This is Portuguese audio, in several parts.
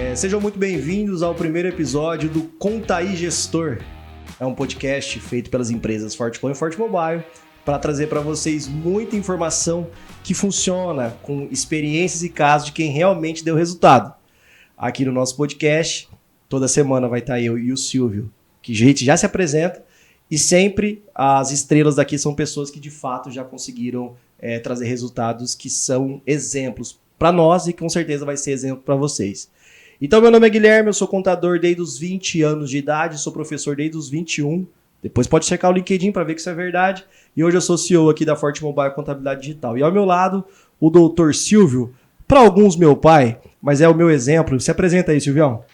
É, sejam muito bem-vindos ao primeiro episódio do Contaí Gestor. É um podcast feito pelas empresas Fortecom e Forte Mobile para trazer para vocês muita informação que funciona com experiências e casos de quem realmente deu resultado. Aqui no nosso podcast, toda semana vai estar eu e o Silvio, que a gente já se apresenta e sempre as estrelas daqui são pessoas que de fato já conseguiram é, trazer resultados que são exemplos para nós e com certeza vai ser exemplo para vocês. Então, meu nome é Guilherme, eu sou contador desde os 20 anos de idade, sou professor desde os 21. Depois pode checar o LinkedIn para ver que isso é verdade. E hoje eu sou CEO aqui da Forte Mobile Contabilidade Digital. E ao meu lado, o doutor Silvio, para alguns meu pai, mas é o meu exemplo. Se apresenta aí, Silvião.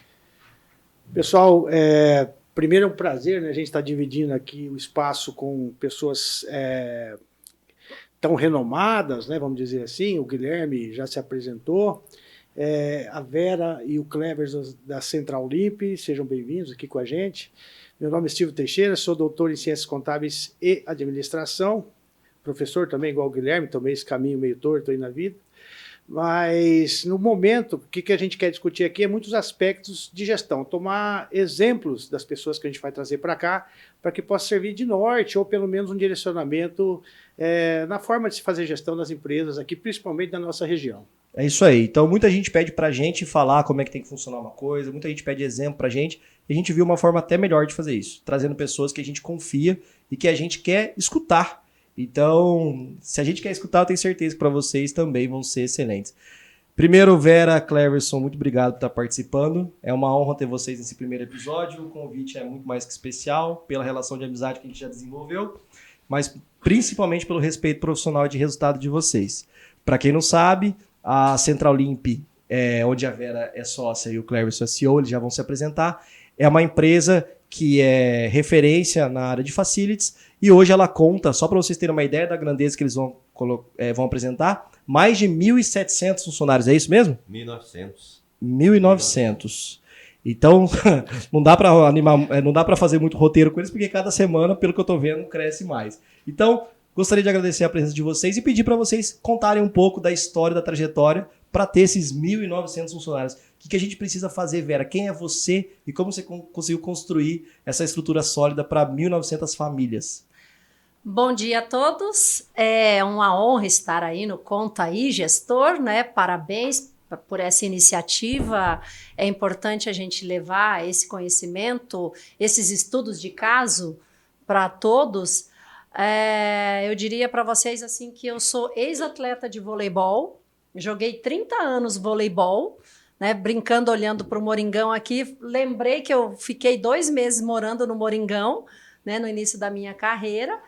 Pessoal, é, primeiro é um prazer, né? A gente está dividindo aqui o espaço com pessoas é, tão renomadas, né? Vamos dizer assim. O Guilherme já se apresentou é, a Vera e o Clevers da Central Limp, sejam bem-vindos aqui com a gente. Meu nome é Silvio Teixeira, sou doutor em Ciências Contábeis e Administração, professor também, igual o Guilherme, tomei esse caminho meio torto aí na vida. Mas, no momento, o que, que a gente quer discutir aqui é muitos aspectos de gestão. Tomar exemplos das pessoas que a gente vai trazer para cá, para que possa servir de norte, ou pelo menos um direcionamento é, na forma de se fazer gestão das empresas aqui, principalmente na nossa região. É isso aí. Então, muita gente pede pra gente falar como é que tem que funcionar uma coisa, muita gente pede exemplo pra gente, e a gente viu uma forma até melhor de fazer isso, trazendo pessoas que a gente confia e que a gente quer escutar. Então, se a gente quer escutar, eu tenho certeza que para vocês também vão ser excelentes. Primeiro, Vera, Cleverson, muito obrigado por estar participando. É uma honra ter vocês nesse primeiro episódio. O convite é muito mais que especial, pela relação de amizade que a gente já desenvolveu, mas principalmente pelo respeito profissional e de resultado de vocês. Para quem não sabe, a Central Limp, é, onde a Vera é sócia e o Cleverson é CEO, eles já vão se apresentar. É uma empresa que é referência na área de facilities e hoje ela conta, só para vocês terem uma ideia da grandeza que eles vão, é, vão apresentar, mais de 1.700 funcionários, é isso mesmo? 1.900. 1.900. Então, não dá para animar, é, não dá para fazer muito roteiro com eles, porque cada semana, pelo que eu estou vendo, cresce mais. Então, Gostaria de agradecer a presença de vocês e pedir para vocês contarem um pouco da história, da trajetória, para ter esses 1.900 funcionários. O que, que, a gente precisa fazer, Vera? Quem é você e como você conseguiu construir essa estrutura sólida para 1.900 famílias? Bom dia a todos. É uma honra estar aí no Conta aí, gestor, né? Parabéns por essa iniciativa. É importante a gente levar esse conhecimento, esses estudos de caso para todos é, eu diria para vocês assim que eu sou ex-atleta de voleibol, joguei 30 anos voleibol, né, brincando, olhando para o Moringão aqui. Lembrei que eu fiquei dois meses morando no Moringão, né, no início da minha carreira.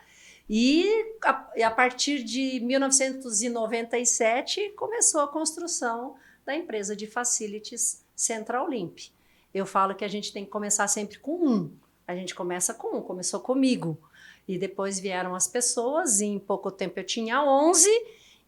E a, a, partir de 1997 começou a construção da empresa de facilities Central Limp. Eu falo que a gente tem que começar sempre com um. A gente começa com um, começou comigo. E depois vieram as pessoas, e em pouco tempo eu tinha 11,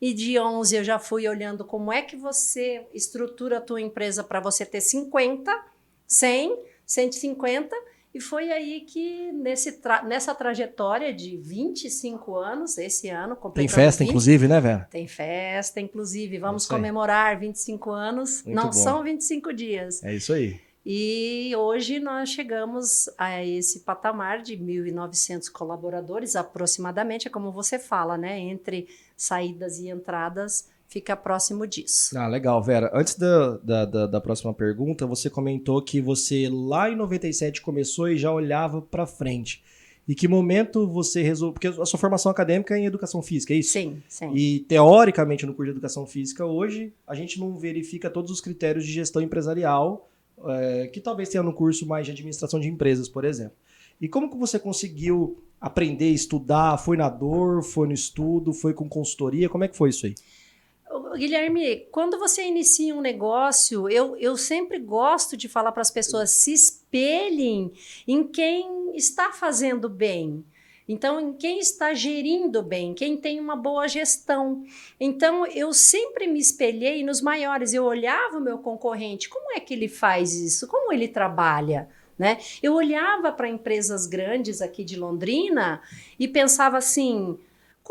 e de 11 eu já fui olhando como é que você estrutura a tua empresa para você ter 50, 100, 150, e foi aí que nesse tra nessa trajetória de 25 anos, esse ano... Tem festa, 20, inclusive, né, Vera? Tem festa, inclusive. Vamos é comemorar 25 anos. Muito Não bom. são 25 dias. É isso aí. E hoje nós chegamos a esse patamar de 1.900 colaboradores, aproximadamente, é como você fala, né? Entre saídas e entradas, fica próximo disso. Ah, legal, Vera. Antes da, da, da, da próxima pergunta, você comentou que você lá em 97 começou e já olhava para frente. E que momento você resolveu. Porque a sua formação acadêmica é em educação física, é isso? Sim, sim. E teoricamente, no curso de educação física, hoje, a gente não verifica todos os critérios de gestão empresarial é, que talvez tenha no curso mais de administração de empresas, por exemplo. E como que você conseguiu aprender, estudar? Foi na dor, foi no estudo, foi com consultoria? Como é que foi isso aí? Guilherme, quando você inicia um negócio, eu, eu sempre gosto de falar para as pessoas se espelhem em quem está fazendo bem. Então, quem está gerindo bem, quem tem uma boa gestão. Então, eu sempre me espelhei nos maiores. Eu olhava o meu concorrente, como é que ele faz isso? Como ele trabalha? Né? Eu olhava para empresas grandes aqui de Londrina e pensava assim: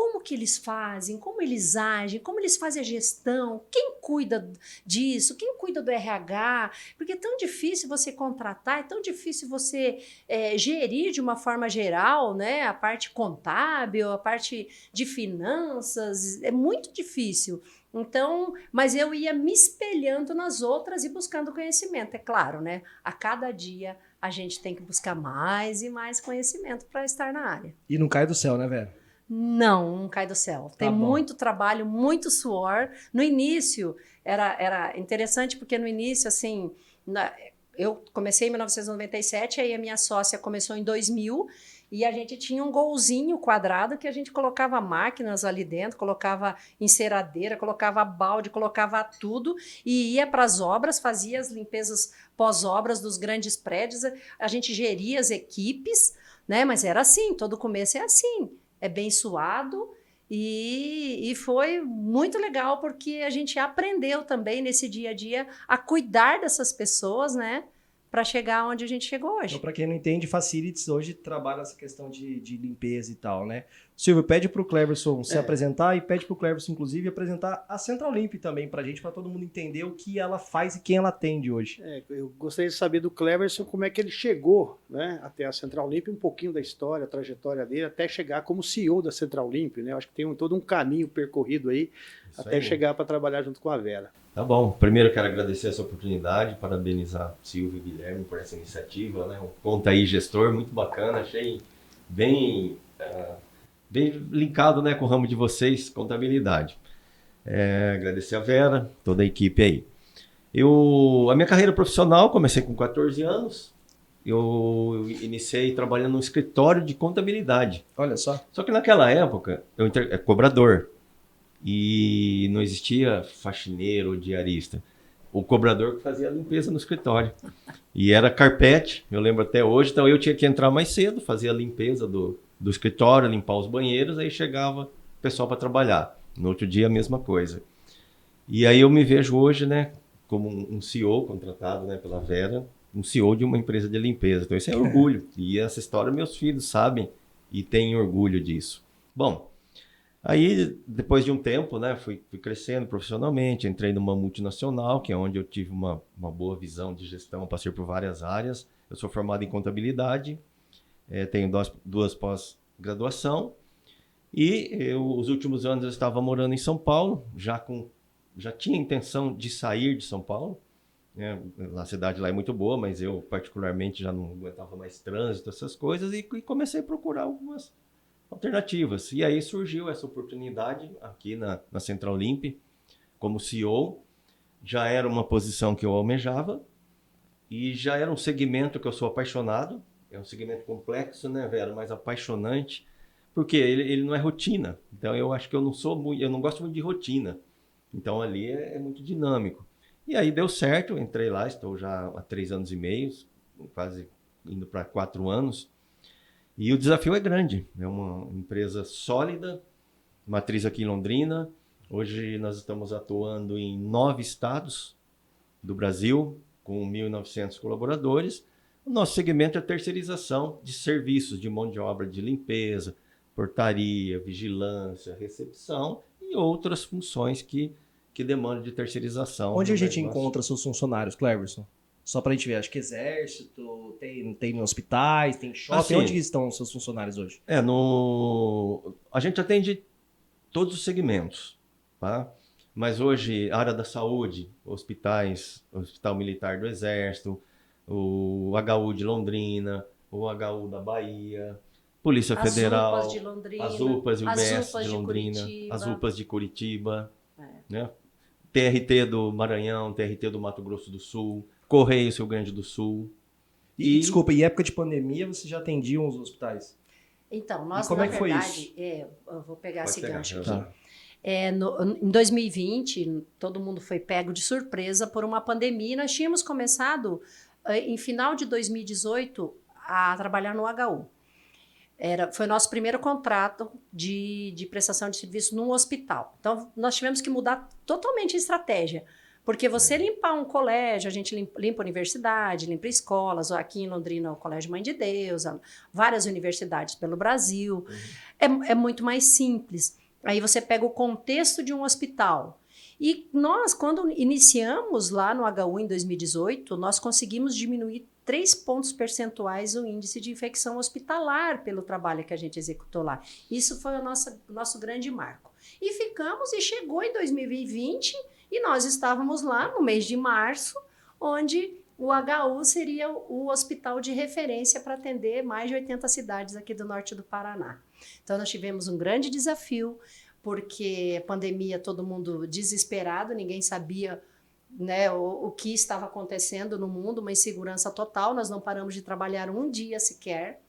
como que eles fazem, como eles agem, como eles fazem a gestão, quem cuida disso, quem cuida do RH, porque é tão difícil você contratar, é tão difícil você é, gerir de uma forma geral, né, a parte contábil, a parte de finanças, é muito difícil. Então, mas eu ia me espelhando nas outras e buscando conhecimento, é claro, né? A cada dia a gente tem que buscar mais e mais conhecimento para estar na área. E não cai do céu, né, velho? Não, não cai do céu. Tem tá muito trabalho, muito suor. No início, era, era interessante porque no início, assim, na, eu comecei em 1997, aí a minha sócia começou em 2000 e a gente tinha um golzinho quadrado que a gente colocava máquinas ali dentro, colocava enceradeira, colocava balde, colocava tudo e ia para as obras, fazia as limpezas pós-obras dos grandes prédios. A gente geria as equipes, né? Mas era assim, todo começo é assim é bem suado. E, e foi muito legal porque a gente aprendeu também nesse dia a dia a cuidar dessas pessoas, né? para chegar onde a gente chegou hoje. Então, para quem não entende, Facilities hoje trabalha nessa questão de, de limpeza e tal, né? Silvio, pede para o Cleverson se é. apresentar e pede para o Cleverson, inclusive, apresentar a Central Limp também para a gente, para todo mundo entender o que ela faz e quem ela atende hoje. É, eu gostaria de saber do Cleverson como é que ele chegou né, até a Central Limp, um pouquinho da história, a trajetória dele, até chegar como CEO da Central Limp, né? Eu acho que tem um, todo um caminho percorrido aí Isso até aí. chegar para trabalhar junto com a Vera. Tá bom. Primeiro quero agradecer essa oportunidade, parabenizar Silvio e Guilherme por essa iniciativa, né? Um conta aí gestor muito bacana, achei bem uh, bem linkado, né, com o ramo de vocês, contabilidade. É, agradecer a Vera, toda a equipe aí. Eu, a minha carreira profissional comecei com 14 anos. Eu iniciei trabalhando no escritório de contabilidade. Olha só. Só que naquela época eu inter... é cobrador e não existia faxineiro ou diarista. O cobrador que fazia a limpeza no escritório. E era carpete, eu lembro até hoje, então eu tinha que entrar mais cedo, fazer a limpeza do, do escritório, limpar os banheiros, aí chegava o pessoal para trabalhar. No outro dia a mesma coisa. E aí eu me vejo hoje, né, como um CEO contratado, né, pela Vera, um CEO de uma empresa de limpeza. Então isso é orgulho. E essa história meus filhos sabem e têm orgulho disso. Bom, Aí, depois de um tempo, né, fui, fui, crescendo profissionalmente, entrei numa multinacional, que é onde eu tive uma, uma boa visão de gestão, passei por várias áreas. Eu sou formado em contabilidade, é, tenho duas, duas pós-graduação, e eu, os últimos anos eu estava morando em São Paulo, já, com, já tinha intenção de sair de São Paulo. Né, a cidade lá é muito boa, mas eu particularmente já não aguentava mais trânsito, essas coisas, e, e comecei a procurar algumas alternativas. E aí surgiu essa oportunidade aqui na, na Central Limp, como CEO. Já era uma posição que eu almejava e já era um segmento que eu sou apaixonado. É um segmento complexo, né, Vera? Mas apaixonante, porque ele, ele não é rotina. Então eu acho que eu não sou muito, eu não gosto muito de rotina. Então ali é, é muito dinâmico. E aí deu certo, entrei lá, estou já há três anos e meio, quase indo para quatro anos. E o desafio é grande. É uma empresa sólida, matriz aqui em Londrina. Hoje nós estamos atuando em nove estados do Brasil, com 1.900 colaboradores. O nosso segmento é terceirização de serviços de mão de obra de limpeza, portaria, vigilância, recepção e outras funções que, que demandam de terceirização. Onde a gente negócio. encontra seus funcionários, Cleverson? Só para a gente ver, acho que exército, tem, tem hospitais, tem shopping. Assim, Onde estão os seus funcionários hoje? É, no... a gente atende todos os segmentos, tá? Mas hoje, área da saúde, hospitais, Hospital Militar do Exército, o HU de Londrina, o HU da Bahia, Polícia as Federal, UPAs de Londrina, as UPAs e o BS de Londrina, de as UPAs de Curitiba, é. né? TRT do Maranhão, TRT do Mato Grosso do Sul, Correios Rio Grande do Sul. E, e desculpa, em época de pandemia você já atendia os hospitais? Então, nós, como na é que verdade, foi isso? É, eu vou pegar Pode esse pegar, gancho aqui. Tá. É, no, em 2020, todo mundo foi pego de surpresa por uma pandemia e nós tínhamos começado, em final de 2018, a trabalhar no HU. Era, foi nosso primeiro contrato de, de prestação de serviço num hospital. Então, nós tivemos que mudar totalmente a estratégia Porque você limpar um colégio, a gente limpa, limpa universidade, limpa escolas, aqui em Londrina o Colégio Mãe de Deus, várias universidades pelo Brasil, uhum. é, é muito mais simples. Aí você pega o contexto de um hospital. E nós, quando iniciamos lá no HU em 2018, nós conseguimos diminuir três pontos percentuais o índice de infecção hospitalar pelo trabalho que a gente executou lá. Isso foi o nosso, nosso grande marco. E ficamos e chegou em 2020 e nós estávamos lá no mês de março, onde o HU seria o hospital de referência para atender mais de 80 cidades aqui do norte do Paraná. Então, nós tivemos um grande desafio, porque pandemia, todo mundo desesperado, ninguém sabia né, o, o que estava acontecendo no mundo, uma insegurança total, nós não paramos de trabalhar um dia sequer.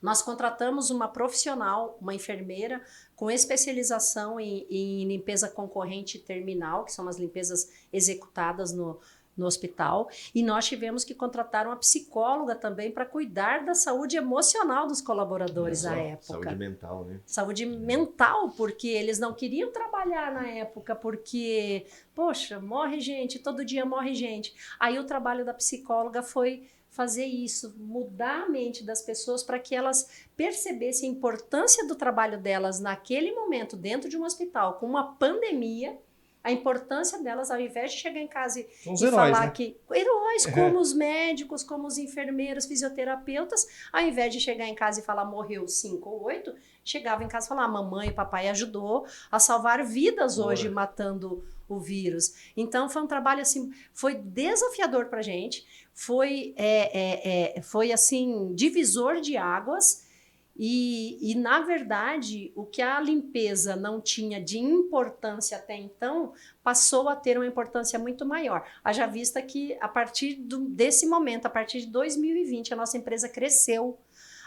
Nós contratamos uma profissional, uma enfermeira, com especialização em, em limpeza concorrente terminal, que são as limpezas executadas no, no hospital e nós tivemos que contratar uma psicóloga também para cuidar da saúde emocional dos colaboradores à época. Saúde mental, né? Saúde mental, porque eles não queriam trabalhar na época, porque, poxa, morre gente, todo dia morre gente. Aí o trabalho da psicóloga foi fazer isso, mudar a mente das pessoas para que elas percebessem a importância do trabalho delas naquele momento dentro de um hospital com uma pandemia a importância delas, ao invés de chegar em casa e, e heróis, falar né? que. Heróis, como os médicos, como os enfermeiros, fisioterapeutas, ao invés de chegar em casa e falar morreu cinco ou oito, chegava em casa e falava: mamãe e papai ajudou a salvar vidas Boa. hoje, matando o vírus. Então foi um trabalho assim, foi desafiador para gente, foi, é, é, é, foi assim, divisor de águas e, e, na verdade, o que a limpeza não tinha de importância até então, passou a ter uma importância muito maior. Haja vista que, a partir do, desse momento, a partir de 2020, a nossa empresa cresceu.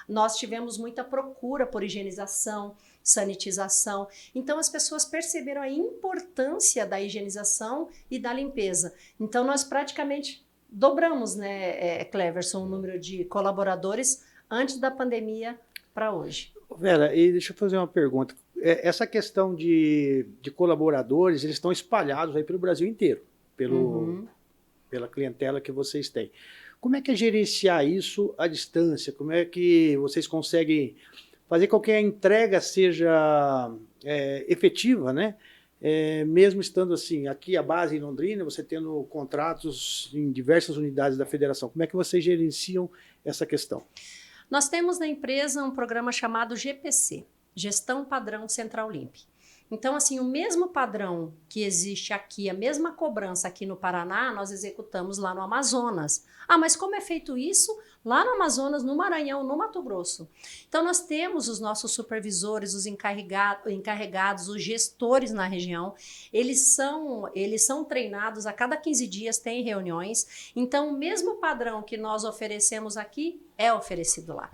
Nós tivemos muita procura por higienização, sanitização. Então, as pessoas perceberam a importância da higienização e da limpeza. Então, nós praticamente dobramos, né, é, Cleverson, o número de colaboradores antes da pandemia para hoje. Vera, e deixa eu fazer uma pergunta. É, essa questão de, de colaboradores, eles estão espalhados aí pelo Brasil inteiro, pelo, uhum. pela clientela que vocês têm. Como é que é gerenciar isso à distância? Como é que vocês conseguem fazer com que a entrega seja é, efetiva, né? É, mesmo estando assim, aqui a base em Londrina, você tendo contratos em diversas unidades da federação, como é que vocês gerenciam essa questão? Nós temos na empresa um programa chamado GPC, Gestão Padrão Central Limp. Então, assim, o mesmo padrão que existe aqui, a mesma cobrança aqui no Paraná, nós executamos lá no Amazonas. Ah, mas como é feito isso lá no Amazonas, no Maranhão, no Mato Grosso? Então, nós temos os nossos supervisores, os encarregado, encarregados, os gestores na região. Eles são, eles são treinados a cada 15 dias, tem reuniões. Então, o mesmo padrão que nós oferecemos aqui é oferecido lá.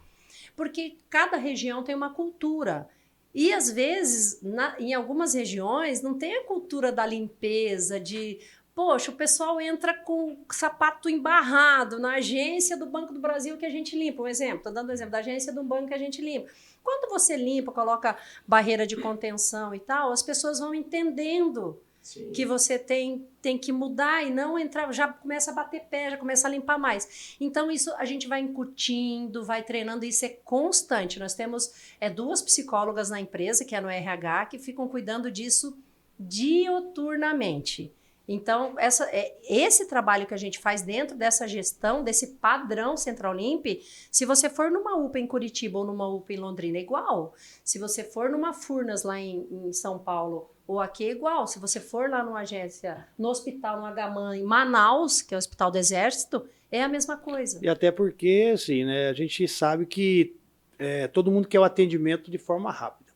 Porque cada região tem uma cultura. E às vezes, na, em algumas regiões, não tem a cultura da limpeza, de Poxa, o pessoal entra com sapato embarrado na agência do Banco do Brasil que a gente limpa. Um exemplo, estou dando um exemplo da agência do banco que a gente limpa. Quando você limpa, coloca barreira de contenção e tal, as pessoas vão entendendo Sim. que você tem, tem que mudar e não entrar, já começa a bater pé, já começa a limpar mais. Então, isso a gente vai incutindo, vai treinando, isso é constante. Nós temos é, duas psicólogas na empresa, que é no RH, que ficam cuidando disso dioturnamente. Então, essa, é, esse trabalho que a gente faz dentro dessa gestão, desse padrão Central Limp, se você for numa UPA em Curitiba ou numa UPA em Londrina, é igual. Se você for numa Furnas lá em, em São Paulo ou aqui, é igual. Se você for lá numa agência, no hospital, no HMAN, em Manaus, que é o Hospital do Exército, é a mesma coisa. E até porque, assim, né, a gente sabe que é, todo mundo quer o atendimento de forma rápida.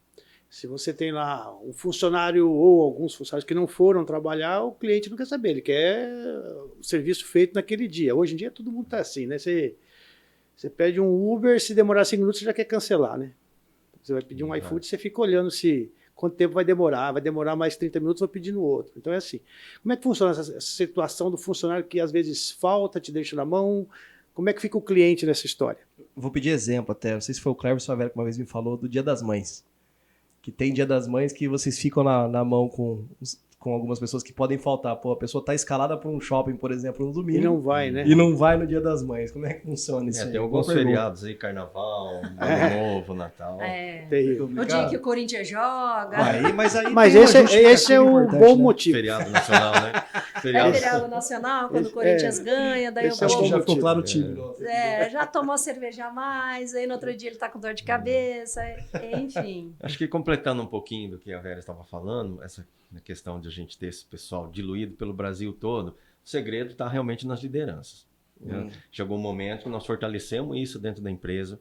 Se você tem lá um funcionário ou alguns funcionários que não foram trabalhar, o cliente não quer saber, ele quer o serviço feito naquele dia. Hoje em dia todo mundo está assim, né? Você, você pede um Uber, se demorar cinco minutos você já quer cancelar, né? Você vai pedir um iFood, você fica olhando se quanto tempo vai demorar, vai demorar mais 30 minutos, vou pedir no outro. Então é assim. Como é que funciona essa, essa situação do funcionário que às vezes falta, te deixa na mão? Como é que fica o cliente nessa história? Vou pedir exemplo até. Não sei se foi o Cleber Vera que uma vez me falou do Dia das Mães que tem Dia das Mães que vocês ficam na, na mão com, com algumas pessoas que podem faltar. Pô, a pessoa tá escalada para um shopping, por exemplo, no domingo. E não vai, né? E não vai no dia das mães. Como é que funciona isso É, aí? tem alguns feriados aí, carnaval, ano É. novo, Natal. É. Terrível. O dia que o Corinthians joga. Aí, mas aí Mas tem esse, é- esse é o importante, bom né? motivo. Feriado nacional, né? É Feriado. feriado nacional, quando Esse- o Corinthians é. ganha, daí Esse o é o Acho que já ficou claro o time. é, já tomou cerveja a mais, aí no outro dia ele tá com dor de cabeça, enfim. Acho que completando um pouquinho do que a Vera estava falando, essa questão de a gente ter esse pessoal diluído pelo Brasil todo, o segredo está realmente nas lideranças. né? Hum. Chegou um momento que nós fortalecemos isso dentro da empresa,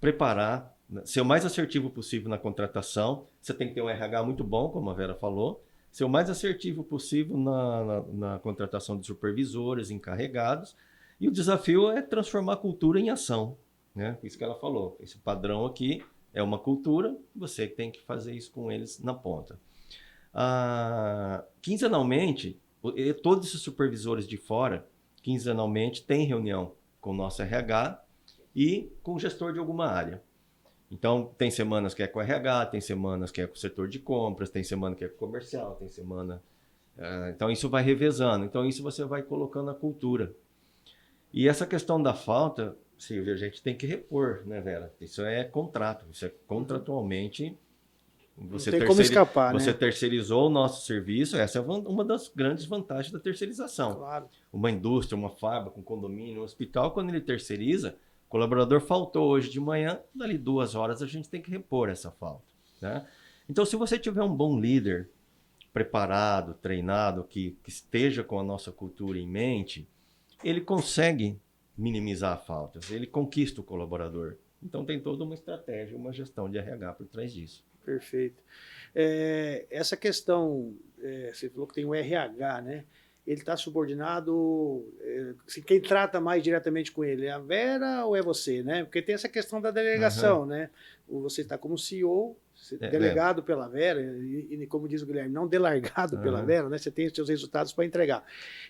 preparar, né, ser o mais assertivo possível na contratação. Você tem que ter um RH muito bom, como a Vera falou, ser o mais assertivo possível na, na, na contratação de supervisores, encarregados. E o desafio é transformar a cultura em ação. Né? Isso que ela falou. Esse padrão aqui é uma cultura, você tem que fazer isso com eles na ponta. Ah, quinzenalmente, todos esses supervisores de fora, quinzenalmente, têm reunião com o nosso RH e com o gestor de alguma área. Então, tem semanas que é com o RH, tem semanas que é com o setor de compras, tem semana que é com o comercial, tem semana. ah, então, isso vai revezando. Então, isso você vai colocando a cultura. E essa questão da falta, Silvia, a gente tem que repor, né, Vera? Isso é contrato, isso é contratualmente. Você, Não tem como escapar, você né? terceirizou o nosso serviço, essa é uma das grandes vantagens da terceirização. Claro. Uma indústria, uma fábrica, um condomínio, um hospital, quando ele terceiriza, o colaborador faltou hoje de manhã, dali duas horas a gente tem que repor essa falta. Né? Então, se você tiver um bom líder, preparado, treinado, que, que esteja com a nossa cultura em mente, ele consegue minimizar faltas, ele conquista o colaborador. Então, tem toda uma estratégia, uma gestão de RH por trás disso. Perfeito. É, essa questão, é, você falou que tem o RH, né? Ele está subordinado. é, quem trata mais diretamente com ele é a Vera ou é você, né? Porque tem essa questão da delegação, né? O- Você está como CEO, É, delegado pela Vera, e, e como diz o Guilherme, não delargado pela Aham. Vera, né? Você tem os seus resultados para entregar.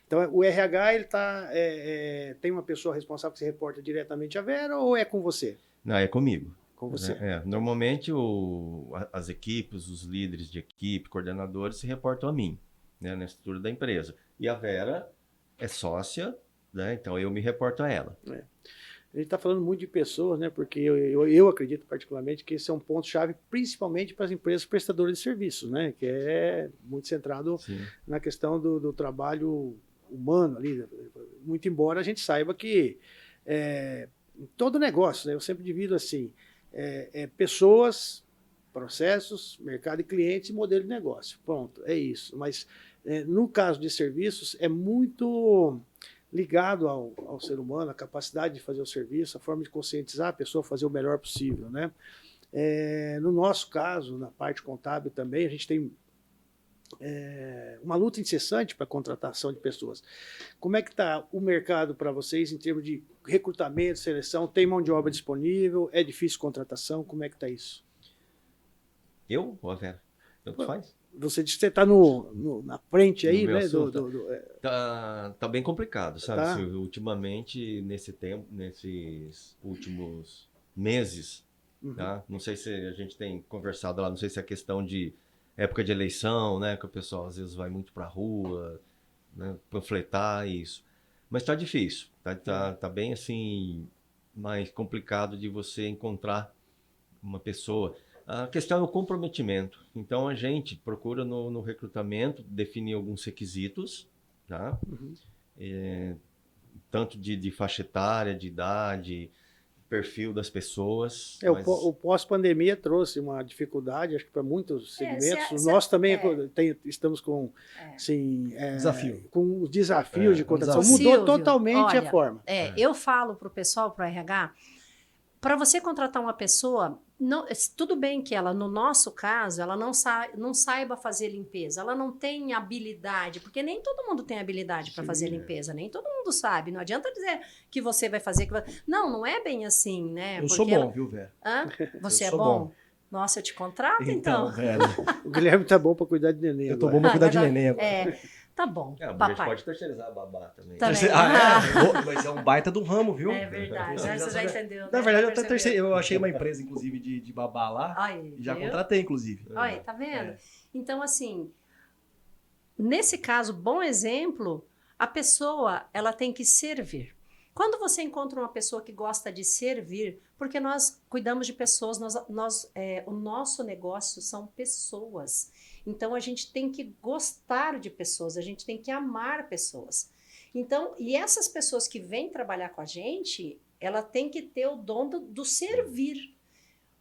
Então, o RH, ele tá, é, é, tem uma pessoa responsável que se reporta diretamente à Vera ou é com você? Não, é comigo. Com você. É, é. normalmente o- as equipes, os líderes de equipe, coordenadores se reportam a mim, né, na estrutura da empresa. E a Vera é sócia, né, então eu me reporto a ela. A gente está falando muito de pessoas, né? Porque eu, eu, eu acredito particularmente que esse é um ponto-chave, principalmente para as empresas prestadoras de serviços, né? Que é muito centrado Sim. na questão do, do trabalho humano ali. Muito embora a gente saiba que é, todo negócio, né? Eu sempre divido assim: é, é pessoas, processos, mercado e clientes e modelo de negócio. Pronto, é isso. Mas é, no caso de serviços, é muito ligado ao, ao ser humano, a capacidade de fazer o serviço, a forma de conscientizar a pessoa a fazer o melhor possível, né? É, no nosso caso, na parte contábil também, a gente tem é, uma luta incessante para a contratação de pessoas. Como é que está o mercado para vocês em termos de recrutamento, seleção? Tem mão de obra disponível? É difícil contratação? Como é que está isso? Eu ou a Vera? Tanto Pô, faz. Você disse que você está no, no- na frente aí, No meu né? Do, assunto. do- do- é, Tá, tá bem complicado, sabe, Tá. Silvio? Ultimamente, nesse tempo, nesses últimos meses, uhum. tá? Não sei se a gente tem conversado lá, não sei se é questão de época de eleição, né? Que o pessoal às vezes vai muito pra rua, né? Panfletar isso. Mas tá difícil, tá, tá, tá bem assim, mais complicado de você encontrar uma pessoa. A questão é o comprometimento. Então a gente procura no, no recrutamento definir alguns requisitos, tá? Uhum. É, tanto de, de faixa etária, de idade, perfil das pessoas. É, o mas- o pós-pandemia trouxe uma dificuldade, acho que para muitos É, segmentos. se a- se a- Nós também é. tem- estamos com, É. assim, é, Desafio. com os desafios É, de contratação. desafio. Mudou Silvio, totalmente a olha, forma. É, eu falo para o pessoal, para o RH, para você contratar uma pessoa, não, tudo bem que ela, no nosso caso, ela não, sa, não saiba fazer limpeza, ela não tem habilidade, porque nem todo mundo tem habilidade para fazer é. limpeza, nem todo mundo sabe. Não adianta dizer que você vai fazer. Que vai... Não, não é bem assim, né? Eu sou Porque bom, viu, Vera? ela- Hã? Você Eu é sou bom? bom. Nossa, eu te contrato, então. Vera, O Guilherme tá bom para cuidar de neném. eu tô agora. bom pra cuidar de neném agora. É, tá bom, É, a gente papai. pode terceirizar a babá também. Também. Ah, é? Ô, Mas é um baita do ramo, viu? É verdade, Você né? já já entendeu. Na né? verdade, eu até terceiro, eu achei uma empresa, inclusive, de, de babá lá. Aí, já viu? contratei, inclusive. Olha, tá vendo? É. Então, assim, nesse caso, bom exemplo, a pessoa ela tem que servir. Quando você encontra uma pessoa que gosta de servir, porque nós cuidamos de pessoas, nós, nós é, o nosso negócio são pessoas. Então a gente tem que gostar de pessoas, a gente tem que amar pessoas. Então, e essas pessoas que vêm trabalhar com a gente, ela tem que ter o dom do, do servir.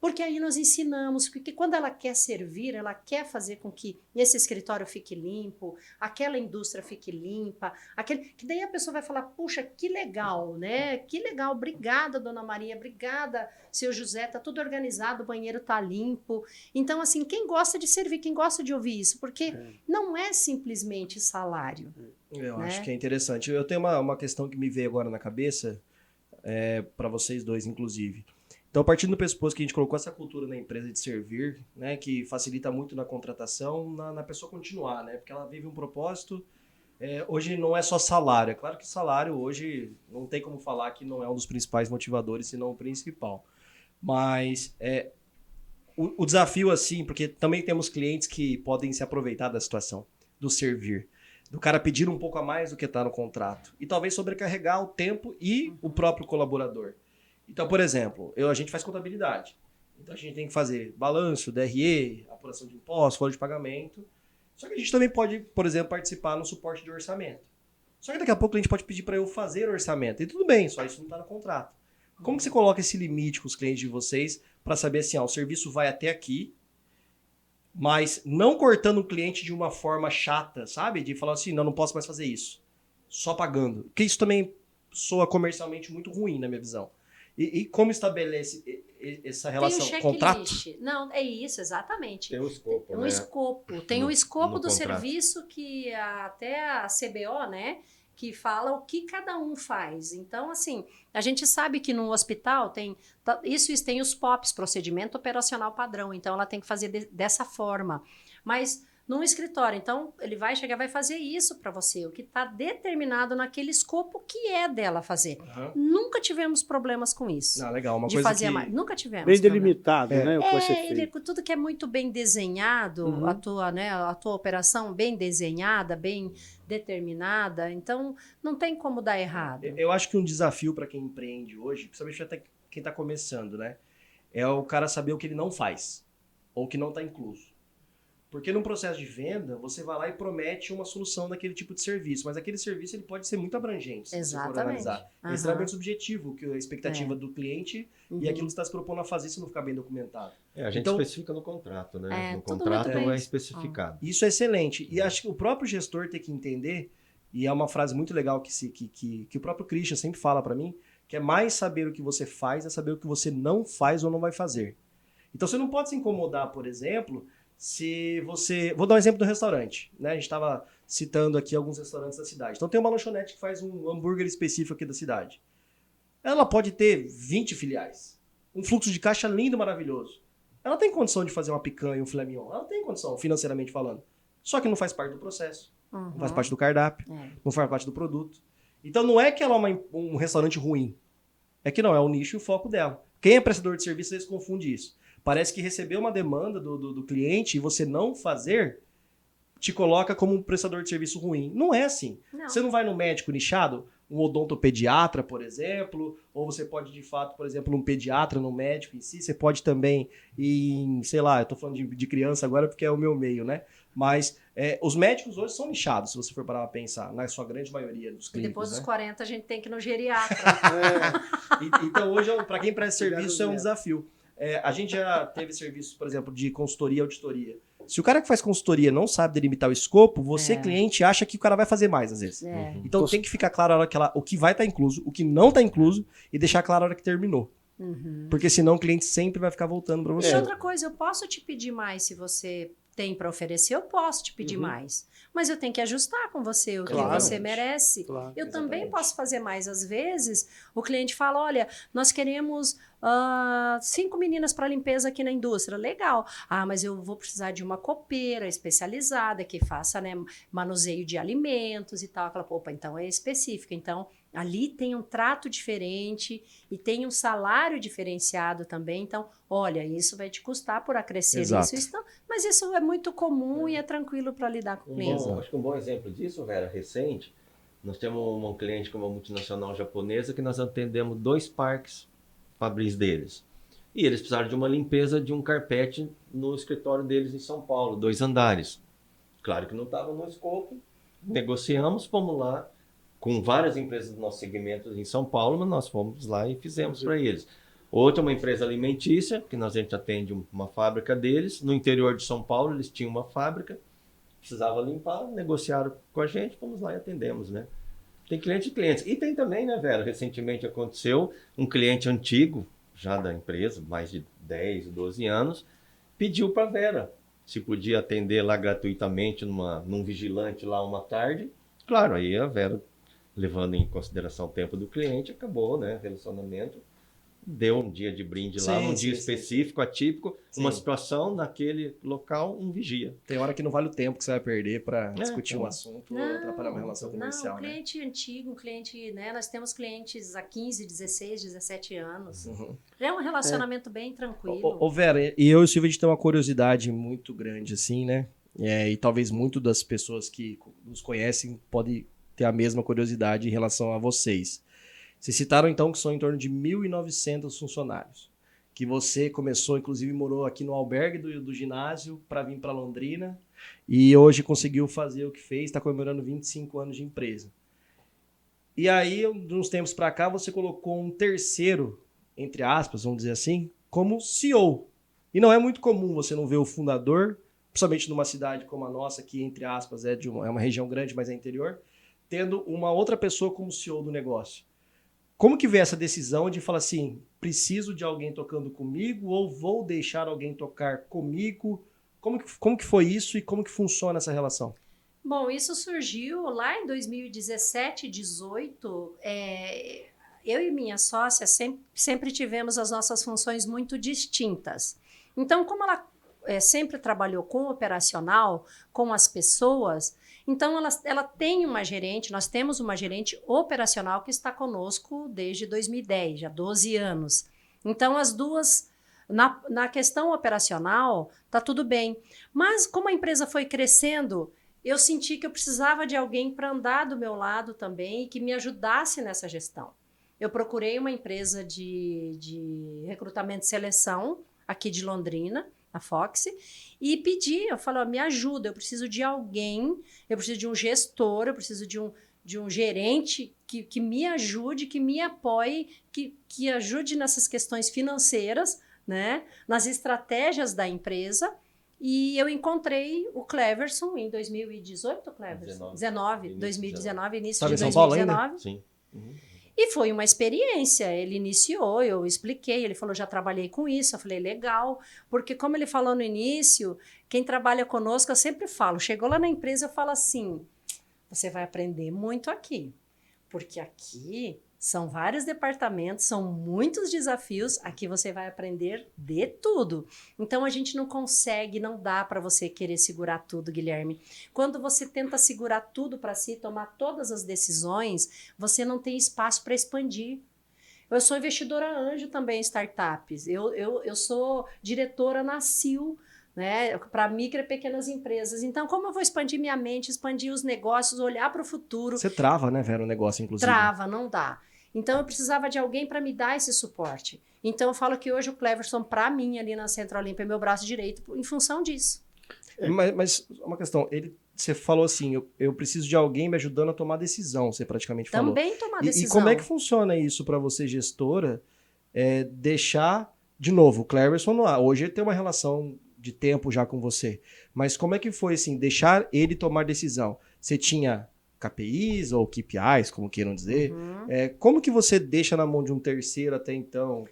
Porque aí nós ensinamos, porque quando ela quer servir, ela quer fazer com que esse escritório fique limpo, aquela indústria fique limpa, aquele, que daí a pessoa vai falar, puxa, que legal, né? Que legal, obrigada, dona Maria, obrigada, seu José, tá tudo organizado, o banheiro tá limpo. Então, assim, quem gosta de servir, quem gosta de ouvir isso, porque é. não é simplesmente salário. Eu né? acho que é interessante. Eu tenho uma, uma questão que me veio agora na cabeça, é, para vocês dois, inclusive. Então, partindo do pressuposto que a gente colocou essa cultura na empresa de servir, né, que facilita muito na contratação, na, na pessoa continuar, né, porque ela vive um propósito. É, hoje não é só salário, é claro que salário hoje não tem como falar que não é um dos principais motivadores, senão o principal. Mas é, o, o desafio, assim, porque também temos clientes que podem se aproveitar da situação, do servir do cara pedir um pouco a mais do que está no contrato. E talvez sobrecarregar o tempo e o próprio colaborador. Então, por exemplo, eu, a gente faz contabilidade. Então a gente tem que fazer balanço, DRE, apuração de impostos, folha de pagamento. Só que a gente também pode, por exemplo, participar no suporte de orçamento. Só que daqui a pouco o cliente pode pedir para eu fazer orçamento. E tudo bem, só isso não está no contrato. Como que você coloca esse limite com os clientes de vocês para saber assim, ó, o serviço vai até aqui, mas não cortando o cliente de uma forma chata, sabe? De falar assim, não, não posso mais fazer isso. Só pagando. Porque isso também soa comercialmente muito ruim, na minha visão. E, e como estabelece essa relação? Tem um Contrato? Não, é isso, exatamente. Tem um escopo, Tem um né? escopo. Tem no, o escopo do contrato. serviço que até a CBO, né? Que fala o que cada um faz. Então, assim, a gente sabe que no hospital tem. Isso, isso tem os POPs, procedimento operacional padrão. Então, ela tem que fazer de- dessa forma. Mas num escritório. Então, ele vai chegar, vai fazer isso para você, o que está determinado naquele escopo que é dela fazer. Aham. Nunca tivemos problemas com isso. Não, legal. Uma de coisa fazer que... mais. Nunca tivemos. Bem problema. delimitado, É. né? O É, ele, tudo que é muito bem desenhado, Uhum. a, tua, né, a tua operação bem desenhada, bem determinada, então não tem como dar errado. Eu acho que um desafio para quem empreende hoje, principalmente até quem está começando, né? É o cara saber o que ele não faz. Ou o que não está incluso. Porque num processo de venda, você vai lá e promete uma solução daquele tipo de serviço. Mas aquele serviço ele pode ser muito abrangente, se você for Exatamente. analisar. É Aham. extremamente subjetivo que a expectativa do cliente Uhum. e aquilo que você está se propondo a fazer se não ficar bem documentado. É, a gente Então- especifica no contrato, né? É, no contrato é especificado. Isso é excelente. E acho que o próprio gestor tem que entender, e é uma frase muito legal que, se, que, que, que o próprio Christian sempre fala para mim, que é mais saber o que você faz, é saber o que você não faz ou não vai fazer. Então você não pode se incomodar, por exemplo, se você. Vou dar um exemplo do restaurante. Né? A gente estava citando aqui alguns restaurantes da cidade. Então tem uma lanchonete que faz um hambúrguer específico aqui da cidade. Ela pode ter 20 filiais. Um fluxo de caixa lindo, maravilhoso. Ela tem condição de fazer uma picanha um filé mignon. Ela tem condição, financeiramente falando. Só que não faz parte do processo. Uhum. Não faz parte do cardápio. É. Não faz parte do produto. Então não é que ela é uma- um restaurante ruim. É que não, é o nicho e o foco dela. Quem é prestador de serviço, eles confundem isso. Parece que receber uma demanda do, do, do cliente e você não fazer te coloca como um prestador de serviço ruim. Não é assim. Não. Você não vai no médico nichado, um odontopediatra, por exemplo, ou você pode, de fato, por exemplo, um pediatra no médico em si, você pode também ir em, sei lá, eu tô falando de, de criança agora porque é o meu meio, né? Mas é, os médicos hoje são nichados, se você for parar pra pensar, na sua grande maioria dos E clínicos, depois dos né? 40 a gente tem que ir no geriatra. É, E- então hoje, para quem presta serviço, é um desafio. É, a gente já teve serviço, por exemplo, de consultoria e auditoria. Se o cara que faz consultoria não sabe delimitar o escopo, você, É. cliente, acha que o cara vai fazer mais, às vezes. É. Então Cons- tem que ficar claro a hora que ela, o que vai estar incluso, o que não está incluso, e deixar claro a hora que terminou. Uhum. Porque senão o cliente sempre vai ficar voltando para E você. outra coisa, eu posso te pedir mais se você tem para oferecer, eu posso te pedir Uhum. mais. Mas eu tenho que ajustar com você o Claro. que você merece. claro. Eu também Exatamente. posso fazer mais. Às vezes, o cliente fala: olha, nós queremos ah, cinco meninas para limpeza aqui na indústria. Legal. Ah, mas eu vou precisar de uma copeira especializada que faça né, manuseio de alimentos e tal. Aquela, opa, então é específica. Então, Ali tem um trato diferente e tem um salário diferenciado também. Então, olha, isso vai te custar por acrescer Exato. isso, isso não- mas isso é muito comum e é tranquilo para lidar com o Um cliente. bom, acho que um bom exemplo disso, Vera, recente, nós temos um, um cliente com uma multinacional japonesa que nós atendemos dois parques fabris deles. E eles precisaram de uma limpeza de um carpete no escritório deles em São Paulo, dois andares. Claro que não estava no escopo, negociamos, fomos lá com várias empresas do nosso segmento em São Paulo, mas nós fomos lá e fizemos para eles. Outra, uma empresa alimentícia, que nós a gente atende uma fábrica deles. No interior de São Paulo, eles tinham uma fábrica precisava limpar, negociaram com a gente, fomos lá e atendemos, né? Tem cliente e clientes. E tem também, né, Vera? Recentemente aconteceu um cliente antigo, já da empresa, mais de 10, 12 anos, pediu para Vera se podia atender lá gratuitamente numa, num vigilante lá uma tarde. Claro, aí a Vera, levando em consideração o tempo do cliente, acabou, né? Relacionamento. Deu um dia de brinde lá, Sim, um sim, dia sim. específico, atípico, uma situação naquele local, um vigia. Tem hora que não vale o tempo que você vai perder pra discutir um assunto ou atrapalhar uma relação comercial, não, um né? cliente antigo, um cliente, né? Nós temos clientes há 15, 16, 17 anos. Uhum. É um relacionamento bem tranquilo. Ô, ô, Vera, e eu e o Silvio a gente tem uma curiosidade muito grande, assim, né? É, e talvez muito das pessoas que nos conhecem podem ter a mesma curiosidade em relação a vocês. Vocês citaram então que são em torno de 1.900 funcionários. Que você começou, inclusive, morou aqui no albergue do, do ginásio para vir para Londrina e hoje conseguiu fazer o que fez, está comemorando 25 anos de empresa. E aí, de uns tempos para cá, você colocou um terceiro, entre aspas, vamos dizer assim, como CEO. E não é muito comum você não ver o fundador, principalmente numa cidade como a nossa, que, entre aspas, é, de uma, é uma região grande, mas é interior, tendo uma outra pessoa como CEO do negócio. Como que vê essa decisão de falar assim, preciso de alguém tocando comigo ou vou deixar alguém tocar comigo? Como que, como que foi isso e como que funciona essa relação? Bom, isso surgiu lá em 2017, 18. É, eu e minha sócia sempre, sempre tivemos as nossas funções muito distintas. Então, como ela é, sempre trabalhou com operacional, com as pessoas, então ela, ela tem uma gerente, nós temos uma gerente operacional que está conosco desde 2010, já 12 anos. Então, as duas. Na, na questão operacional, tá tudo bem. Mas como a empresa foi crescendo, eu senti que eu precisava de alguém para andar do meu lado também e que me ajudasse nessa gestão. Eu procurei uma empresa de, de recrutamento e seleção aqui de Londrina, a Fox, e pedi, eu falei, ó, me ajuda, eu preciso de alguém, eu preciso de um gestor, eu preciso de um, de um gerente que, que me ajude, que me apoie, que, que ajude nessas questões financeiras, né, nas estratégias da empresa, e eu encontrei o Cleverson em 2018, Cleverson? 19. 19, Início 2019, início de em São Paulo ainda? 2019. Sim. E foi uma experiência. Ele iniciou, eu expliquei, ele falou: já trabalhei com isso. Eu falei: legal. Porque, como ele falou no início, quem trabalha conosco, eu sempre falo: chegou lá na empresa, eu falo assim: você vai aprender muito aqui. Porque aqui são vários departamentos, são muitos desafios. Aqui você vai aprender de tudo. Então a gente não consegue, não dá para você querer segurar tudo, Guilherme. Quando você tenta segurar tudo para si, tomar todas as decisões, você não tem espaço para expandir. Eu sou investidora anjo também em startups. Eu, eu, eu sou diretora na CIL, né, para micro e pequenas empresas. Então, como eu vou expandir minha mente, expandir os negócios, olhar para o futuro? Você trava, né, Vera, o negócio, inclusive. Trava, não dá. Então, eu precisava de alguém para me dar esse suporte. Então, eu falo que hoje o Cleverson, para mim, ali na Central Olímpia, é meu braço direito, em função disso. Mas, mas uma questão, ele, você falou assim, eu, eu preciso de alguém me ajudando a tomar decisão, você praticamente falou. Também tomar E- decisão. E, como é que funciona isso para você, gestora, é, deixar, de novo, o Cleverson. Hoje ele tem uma relação de tempo já com você, mas como é que foi, assim, deixar ele tomar decisão? Você tinha KPIs ou KPIs, como queiram dizer? Uhum. É, como que você deixa na mão de um terceiro até então,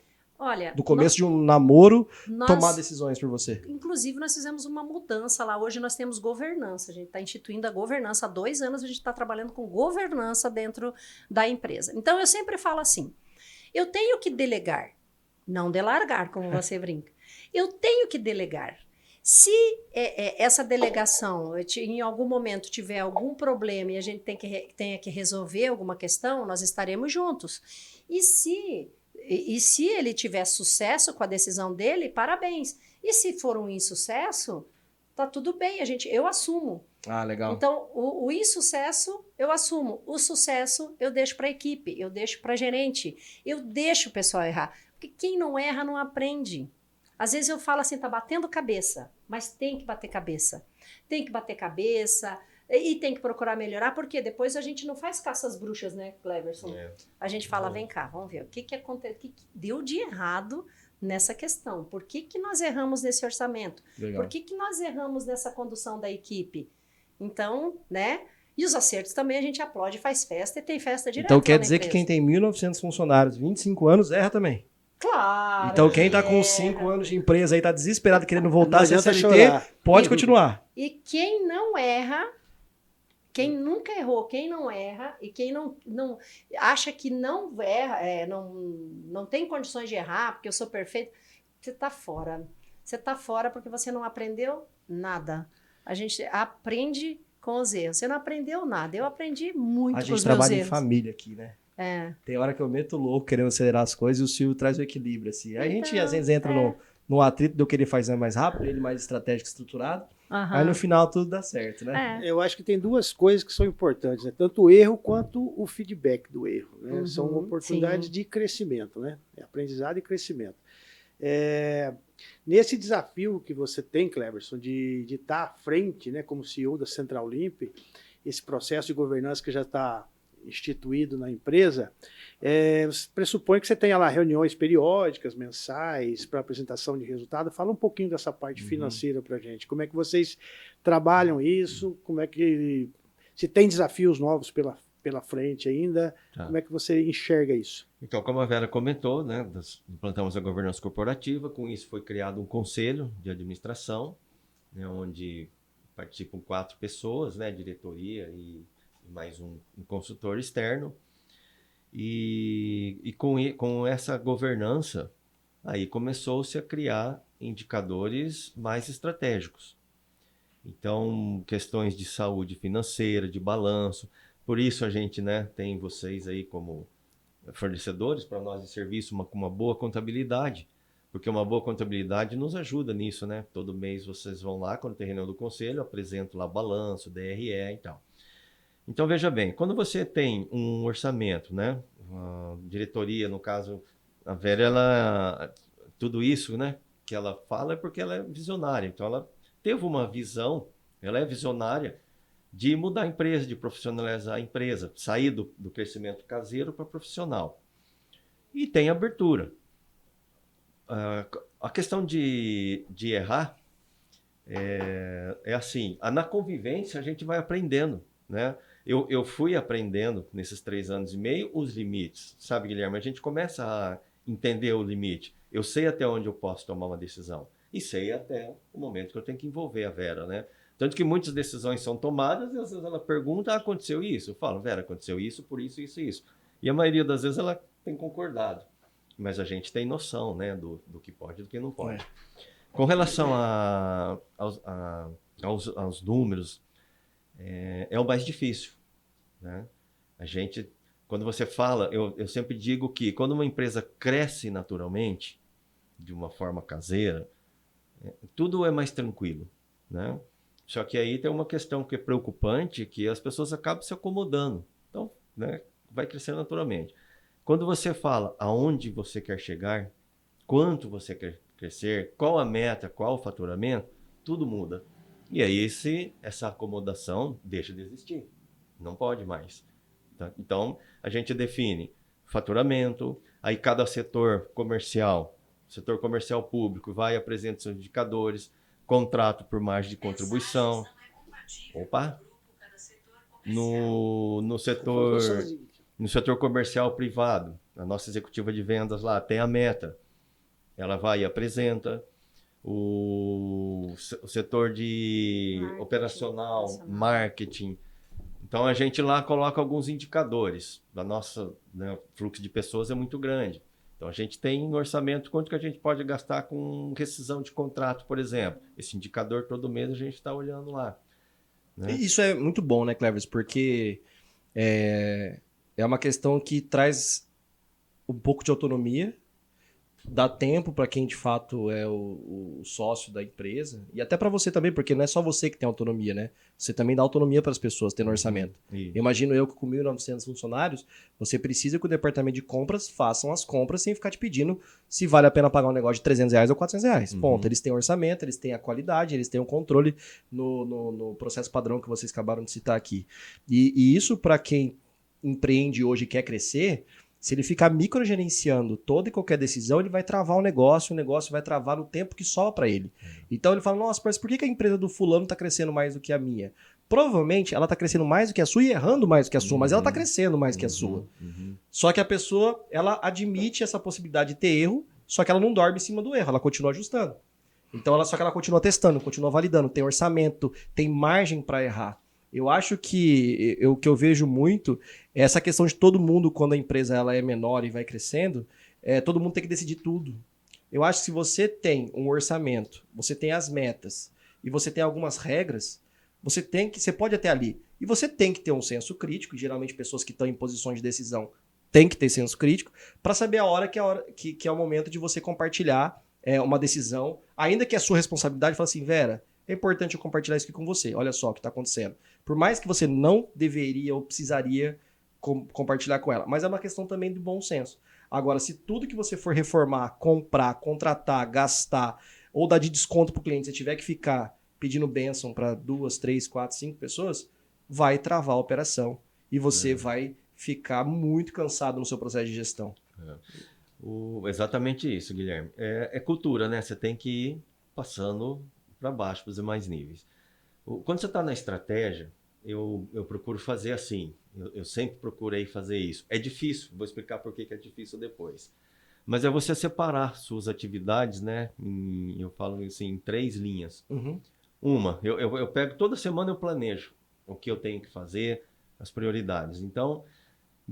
Olha, do começo de um namoro, nós, tomar decisões por você? Inclusive, nós fizemos uma mudança lá. Hoje nós temos governança. A gente está instituindo a governança. Há dois anos a gente está trabalhando com governança dentro da empresa. Então, eu sempre falo assim: eu tenho que delegar, não delargar, como você brinca. Eu tenho que delegar. Se é, é, essa delegação em algum momento tiver algum problema e a gente tem que, tenha que resolver alguma questão, nós estaremos juntos. E se, e, e se ele tiver sucesso com a decisão dele, parabéns. E se for um insucesso, tá tudo bem, a gente, eu assumo. Ah, legal. Então, o, o insucesso eu assumo, o sucesso eu deixo para a equipe, eu deixo para gerente, eu deixo o pessoal errar. Porque quem não erra não aprende. Às vezes eu falo assim, tá batendo cabeça, mas tem que bater cabeça. Tem que bater cabeça e, tem que procurar melhorar, porque depois a gente não faz caça às bruxas, né, Cleverson? É. A gente fala, vem cá, vamos ver, o que que aconteceu, o que, que deu de errado nessa questão? Por que, que nós erramos nesse orçamento? Legal. Por que, que nós erramos nessa condução da equipe? Então, né? E os acertos também a gente aplaude, faz festa e tem festa direto. Então quer dizer que quem tem 1.900 funcionários, 25 anos, erra também. Claro. Então quem está com 5 anos de empresa aí está desesperado querendo voltar a ser CLT, pode e, continuar. E quem não erra, quem nunca errou, quem não erra e quem não, não acha que não erra, é, não, não tem condições de errar porque eu sou perfeito, você está fora. Você está fora porque você não aprendeu nada. A gente aprende com os erros. Você não aprendeu nada. Eu aprendi muito com os meus erros. A gente trabalha em família aqui, né? É. Tem hora que eu meto louco querendo acelerar as coisas e o Silvio traz o equilíbrio, assim. Aí então, a gente às vezes entra é. no, no atrito do que ele faz mais rápido, ele mais estratégico estruturado. Uhum. Aí no final tudo dá certo, né? É. Eu acho que tem duas coisas que são importantes, né? Tanto o erro quanto o feedback do erro. Né? Uhum, são oportunidades sim. de crescimento, né? É aprendizado e crescimento. É, nesse desafio que você tem, Cleverson, de estar tá à frente, né, como CEO da Central Limp, esse processo de governança que já está instituído na empresa, é, pressupõe que você tenha lá reuniões periódicas, mensais, para apresentação de resultado. Fala um pouquinho dessa parte uhum. financeira para a gente. Como é que vocês trabalham isso? Como é que se tem desafios novos pela, pela frente ainda? Tá. Como é que você enxerga isso? Então, como a Vera comentou, né, implantamos a governança corporativa. Com isso foi criado um conselho de administração, né, onde participam quatro pessoas, né, diretoria e mais um, um consultor externo. E, e com, com essa governança, aí começou-se a criar indicadores mais estratégicos. Então, questões de saúde financeira, de balanço. Por isso a gente né, tem vocês aí como fornecedores para nós de serviço uma, uma boa contabilidade. Porque uma boa contabilidade nos ajuda nisso, né? Todo mês vocês vão lá, quando tem reunião do conselho, apresentam lá balanço, DRE e tal. Então, veja bem, quando você tem um orçamento, né? Uma diretoria, no caso, a Vera, ela, tudo isso, né? Que ela fala é porque ela é visionária. Então, ela teve uma visão, ela é visionária de mudar a empresa, de profissionalizar a empresa, sair do, do crescimento caseiro para profissional. E tem abertura. Uh, a questão de, de errar é, é assim, na convivência a gente vai aprendendo, né? Eu, eu fui aprendendo nesses três anos e meio os limites, sabe, Guilherme? A gente começa a entender o limite. Eu sei até onde eu posso tomar uma decisão e sei até o momento que eu tenho que envolver a Vera, né? Tanto que muitas decisões são tomadas e às vezes ela pergunta, ah, aconteceu isso? Eu falo, Vera, aconteceu isso, por isso, isso, isso. E a maioria das vezes ela tem concordado. Mas a gente tem noção, né, do, do que pode e do que não pode. É. Com relação a, aos, a, aos, aos números, é, é o mais difícil. Né? A gente, quando você fala, eu, eu sempre digo que quando uma empresa cresce naturalmente, de uma forma caseira, é, tudo é mais tranquilo. Né? Só que aí tem uma questão que é preocupante, que as pessoas acabam se acomodando. Então, né, vai crescer naturalmente. Quando você fala aonde você quer chegar, quanto você quer crescer, qual a meta, qual o faturamento, tudo muda. E aí esse, essa acomodação deixa de existir. Não pode mais. Tá? Então, a gente define faturamento, aí cada setor comercial, setor comercial público, vai apresentar seus indicadores, contrato por margem de contribuição. Opa! No, no setor no setor comercial privado, a nossa executiva de vendas lá tem a meta. Ela vai e apresenta o, o setor de marketing, operacional, operacional, marketing. Então a gente lá coloca alguns indicadores. Da nossa né, fluxo de pessoas é muito grande. Então a gente tem no orçamento quanto que a gente pode gastar com rescisão de contrato, por exemplo. Esse indicador todo mês a gente está olhando lá. Né? Isso é muito bom, né, Cleves? Porque é, é uma questão que traz um pouco de autonomia dá tempo para quem de fato é o, o, sócio da empresa e até para você também, porque não é só você que tem autonomia, né? Você também dá autonomia para as pessoas tendo orçamento. Isso. Imagino eu que com 1.900 funcionários, você precisa que o departamento de compras façam as compras sem ficar te pedindo se vale a pena pagar um negócio de 300 reais ou 400 reais. Uhum. Ponto. Eles têm orçamento, eles têm a qualidade, eles têm o controle no, no, no processo padrão que vocês acabaram de citar aqui. E, e isso para quem empreende hoje e quer crescer, se ele ficar microgerenciando toda e qualquer decisão, ele vai travar o negócio, o negócio vai travar no tempo que sobra para ele. Uhum. Então ele fala: Nossa, mas por que a empresa do fulano está crescendo mais do que a minha? Provavelmente ela está crescendo mais do que a sua e errando mais do que a sua, uhum. mas ela está uhum. crescendo mais uhum. que a sua. Uhum. Só que a pessoa, ela admite essa possibilidade de ter erro, só que ela não dorme em cima do erro, ela continua ajustando. Então ela só que ela continua testando, continua validando, tem orçamento, tem margem para errar. Eu acho que o que eu vejo muito é essa questão de todo mundo, quando a empresa ela é menor e vai crescendo, é, todo mundo tem que decidir tudo. Eu acho que se você tem um orçamento, você tem as metas e você tem algumas regras, você tem que, você pode até ali. E você tem que ter um senso crítico, geralmente pessoas que estão em posições de decisão têm que ter senso crítico, para saber a hora que é, a hora, que, que é o momento de você compartilhar é, uma decisão, ainda que é sua responsabilidade, fala assim, Vera, é importante eu compartilhar isso aqui com você. Olha só o que está acontecendo. Por mais que você não deveria ou precisaria com, compartilhar com ela, mas é uma questão também de bom senso. Agora, se tudo que você for reformar, comprar, contratar, gastar ou dar de desconto para o cliente, você tiver que ficar pedindo bênção para duas, três, quatro, cinco pessoas, vai travar a operação e você é. vai ficar muito cansado no seu processo de gestão. É. O, exatamente isso, Guilherme. É, é, cultura, né? Você tem que ir passando para baixo, para os demais níveis. Quando você está na estratégia, eu, eu procuro fazer assim. Eu, eu, sempre procurei fazer isso. É difícil, vou explicar por que é difícil depois. Mas é você separar suas atividades, né? Em, eu falo assim, em três linhas. Uhum. Uma, eu, eu, eu, pego toda semana eu planejo o que eu tenho que fazer, as prioridades. Então,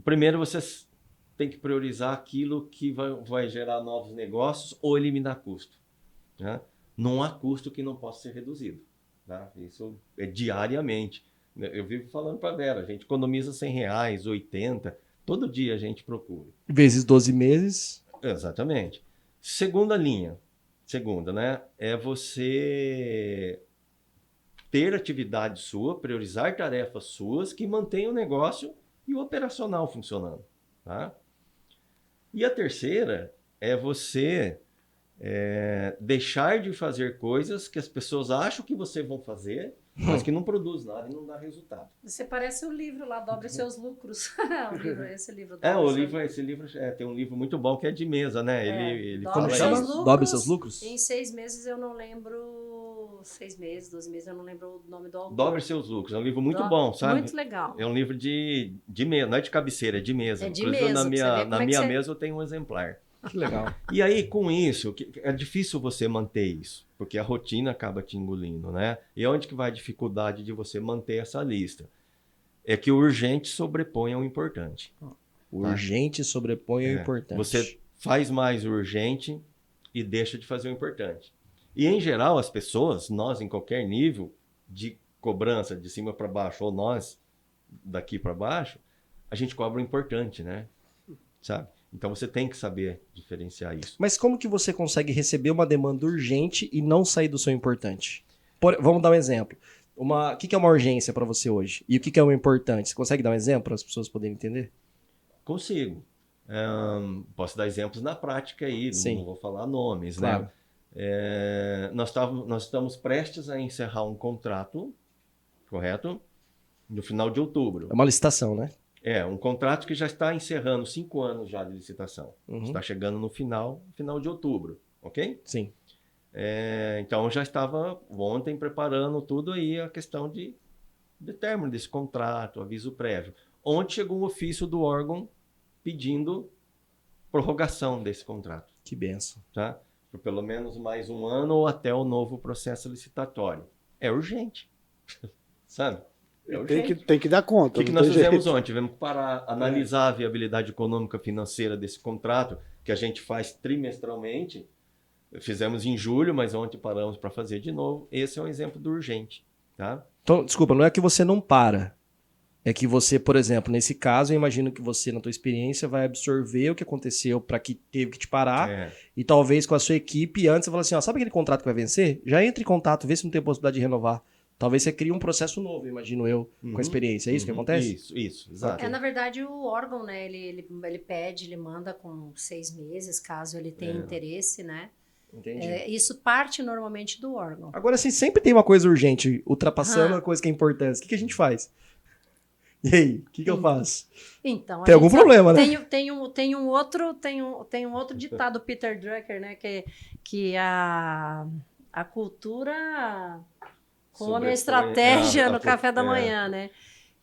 primeiro você tem que priorizar aquilo que vai, vai gerar novos negócios ou eliminar custo. Né? Não há custo que não possa ser reduzido. Tá? Isso é diariamente. Eu vivo falando para a Vera, a gente economiza 100 reais, 80, todo dia a gente procura. Vezes 12 meses. Exatamente. Segunda linha, segunda, né? É você ter atividade sua, priorizar tarefas suas que mantenham o negócio e o operacional funcionando. Tá? E a terceira é você é, deixar de fazer coisas que as pessoas acham que você vão fazer, mas que não produz nada e não dá resultado. Você parece o livro lá, Dobre Seus Lucros. o livro, esse livro. É, o livro, esse livro é, tem um livro muito bom que é de mesa, né? É, ele, ele Como chama? Lucros, Dobre Seus Lucros? Em seis meses eu não lembro, seis meses, doze meses, eu não lembro o nome do autor. Dobre Seus Lucros, é um livro muito bom, sabe? Muito legal. É um livro de, de mesa, não é de cabeceira, é de mesa. É de Inclusive, mesa. Na minha, na é minha mesa eu tenho um exemplar. Que legal. E aí, com isso, é difícil você manter isso, porque a rotina acaba te engolindo, né? E onde que vai a dificuldade de você manter essa lista? É que o urgente sobrepõe ao importante. O tá? urgente sobrepõe ao é, importante. Você faz mais o urgente e deixa de fazer o importante. E, em geral, as pessoas, nós em qualquer nível de cobrança, de cima para baixo, ou nós daqui para baixo, a gente cobra o importante, né? Sabe? Então você tem que saber diferenciar isso. Mas como que você consegue receber uma demanda urgente e não sair do seu importante? Por, vamos dar um exemplo. Uma, o que, que é uma urgência para você hoje? E o que, que é um importante? Você consegue dar um exemplo para as pessoas poderem entender? Consigo. Um, posso dar exemplos na prática aí, Sim. não vou falar nomes, né? claro. né? É, nós, távamos, nós estamos prestes a encerrar um contrato, correto? No final de outubro. É uma licitação, né? É, um contrato que já está encerrando cinco anos já de licitação. Uhum. Está chegando no final, final de outubro, ok? Sim. É, então já estava ontem preparando tudo aí a questão de, de término desse contrato, aviso prévio. Ontem chegou um ofício do órgão pedindo prorrogação desse contrato. Que benção. Tá? Por pelo menos mais um ano ou até o novo processo licitatório. É urgente. Sabe? É tem, que, tem que dar conta. O que, que nós fizemos jeito. ontem? Tivemos que parar, analisar a viabilidade econômica financeira desse contrato. que a gente faz trimestralmente. Fizemos em julho, mas ontem paramos para fazer de novo. Esse é um exemplo do urgente, tá? Então, desculpa, não é que você não para. É que você, por exemplo, nesse caso, eu imagino que você, na tua experiência, vai absorver o que aconteceu para que teve que te parar É. e talvez com a sua equipe, antes você fala assim, ó, sabe aquele contrato que vai vencer? Já entre em contato, vê se não tem possibilidade de renovar. Talvez você crie um processo novo, imagino eu, com Uhum. a experiência. É isso que Uhum. acontece? Isso, isso, exato. É, na verdade, o órgão, né, ele, ele, ele pede, ele manda com seis meses, caso ele tenha É. interesse, né? Entendi. É, isso parte normalmente do órgão. Agora, assim, sempre tem uma coisa urgente, ultrapassando Ah. a coisa que é importante. O que, que a gente faz? E aí, o que, que eu Hum. faço? Então, Tem algum problema, né? Tem, tem, um, tem um outro, tem um, tem um outro ditado Peter Drucker, né, que, que a, a cultura come a Sobrepõe- estratégia é, a- no a- café da é. manhã, né?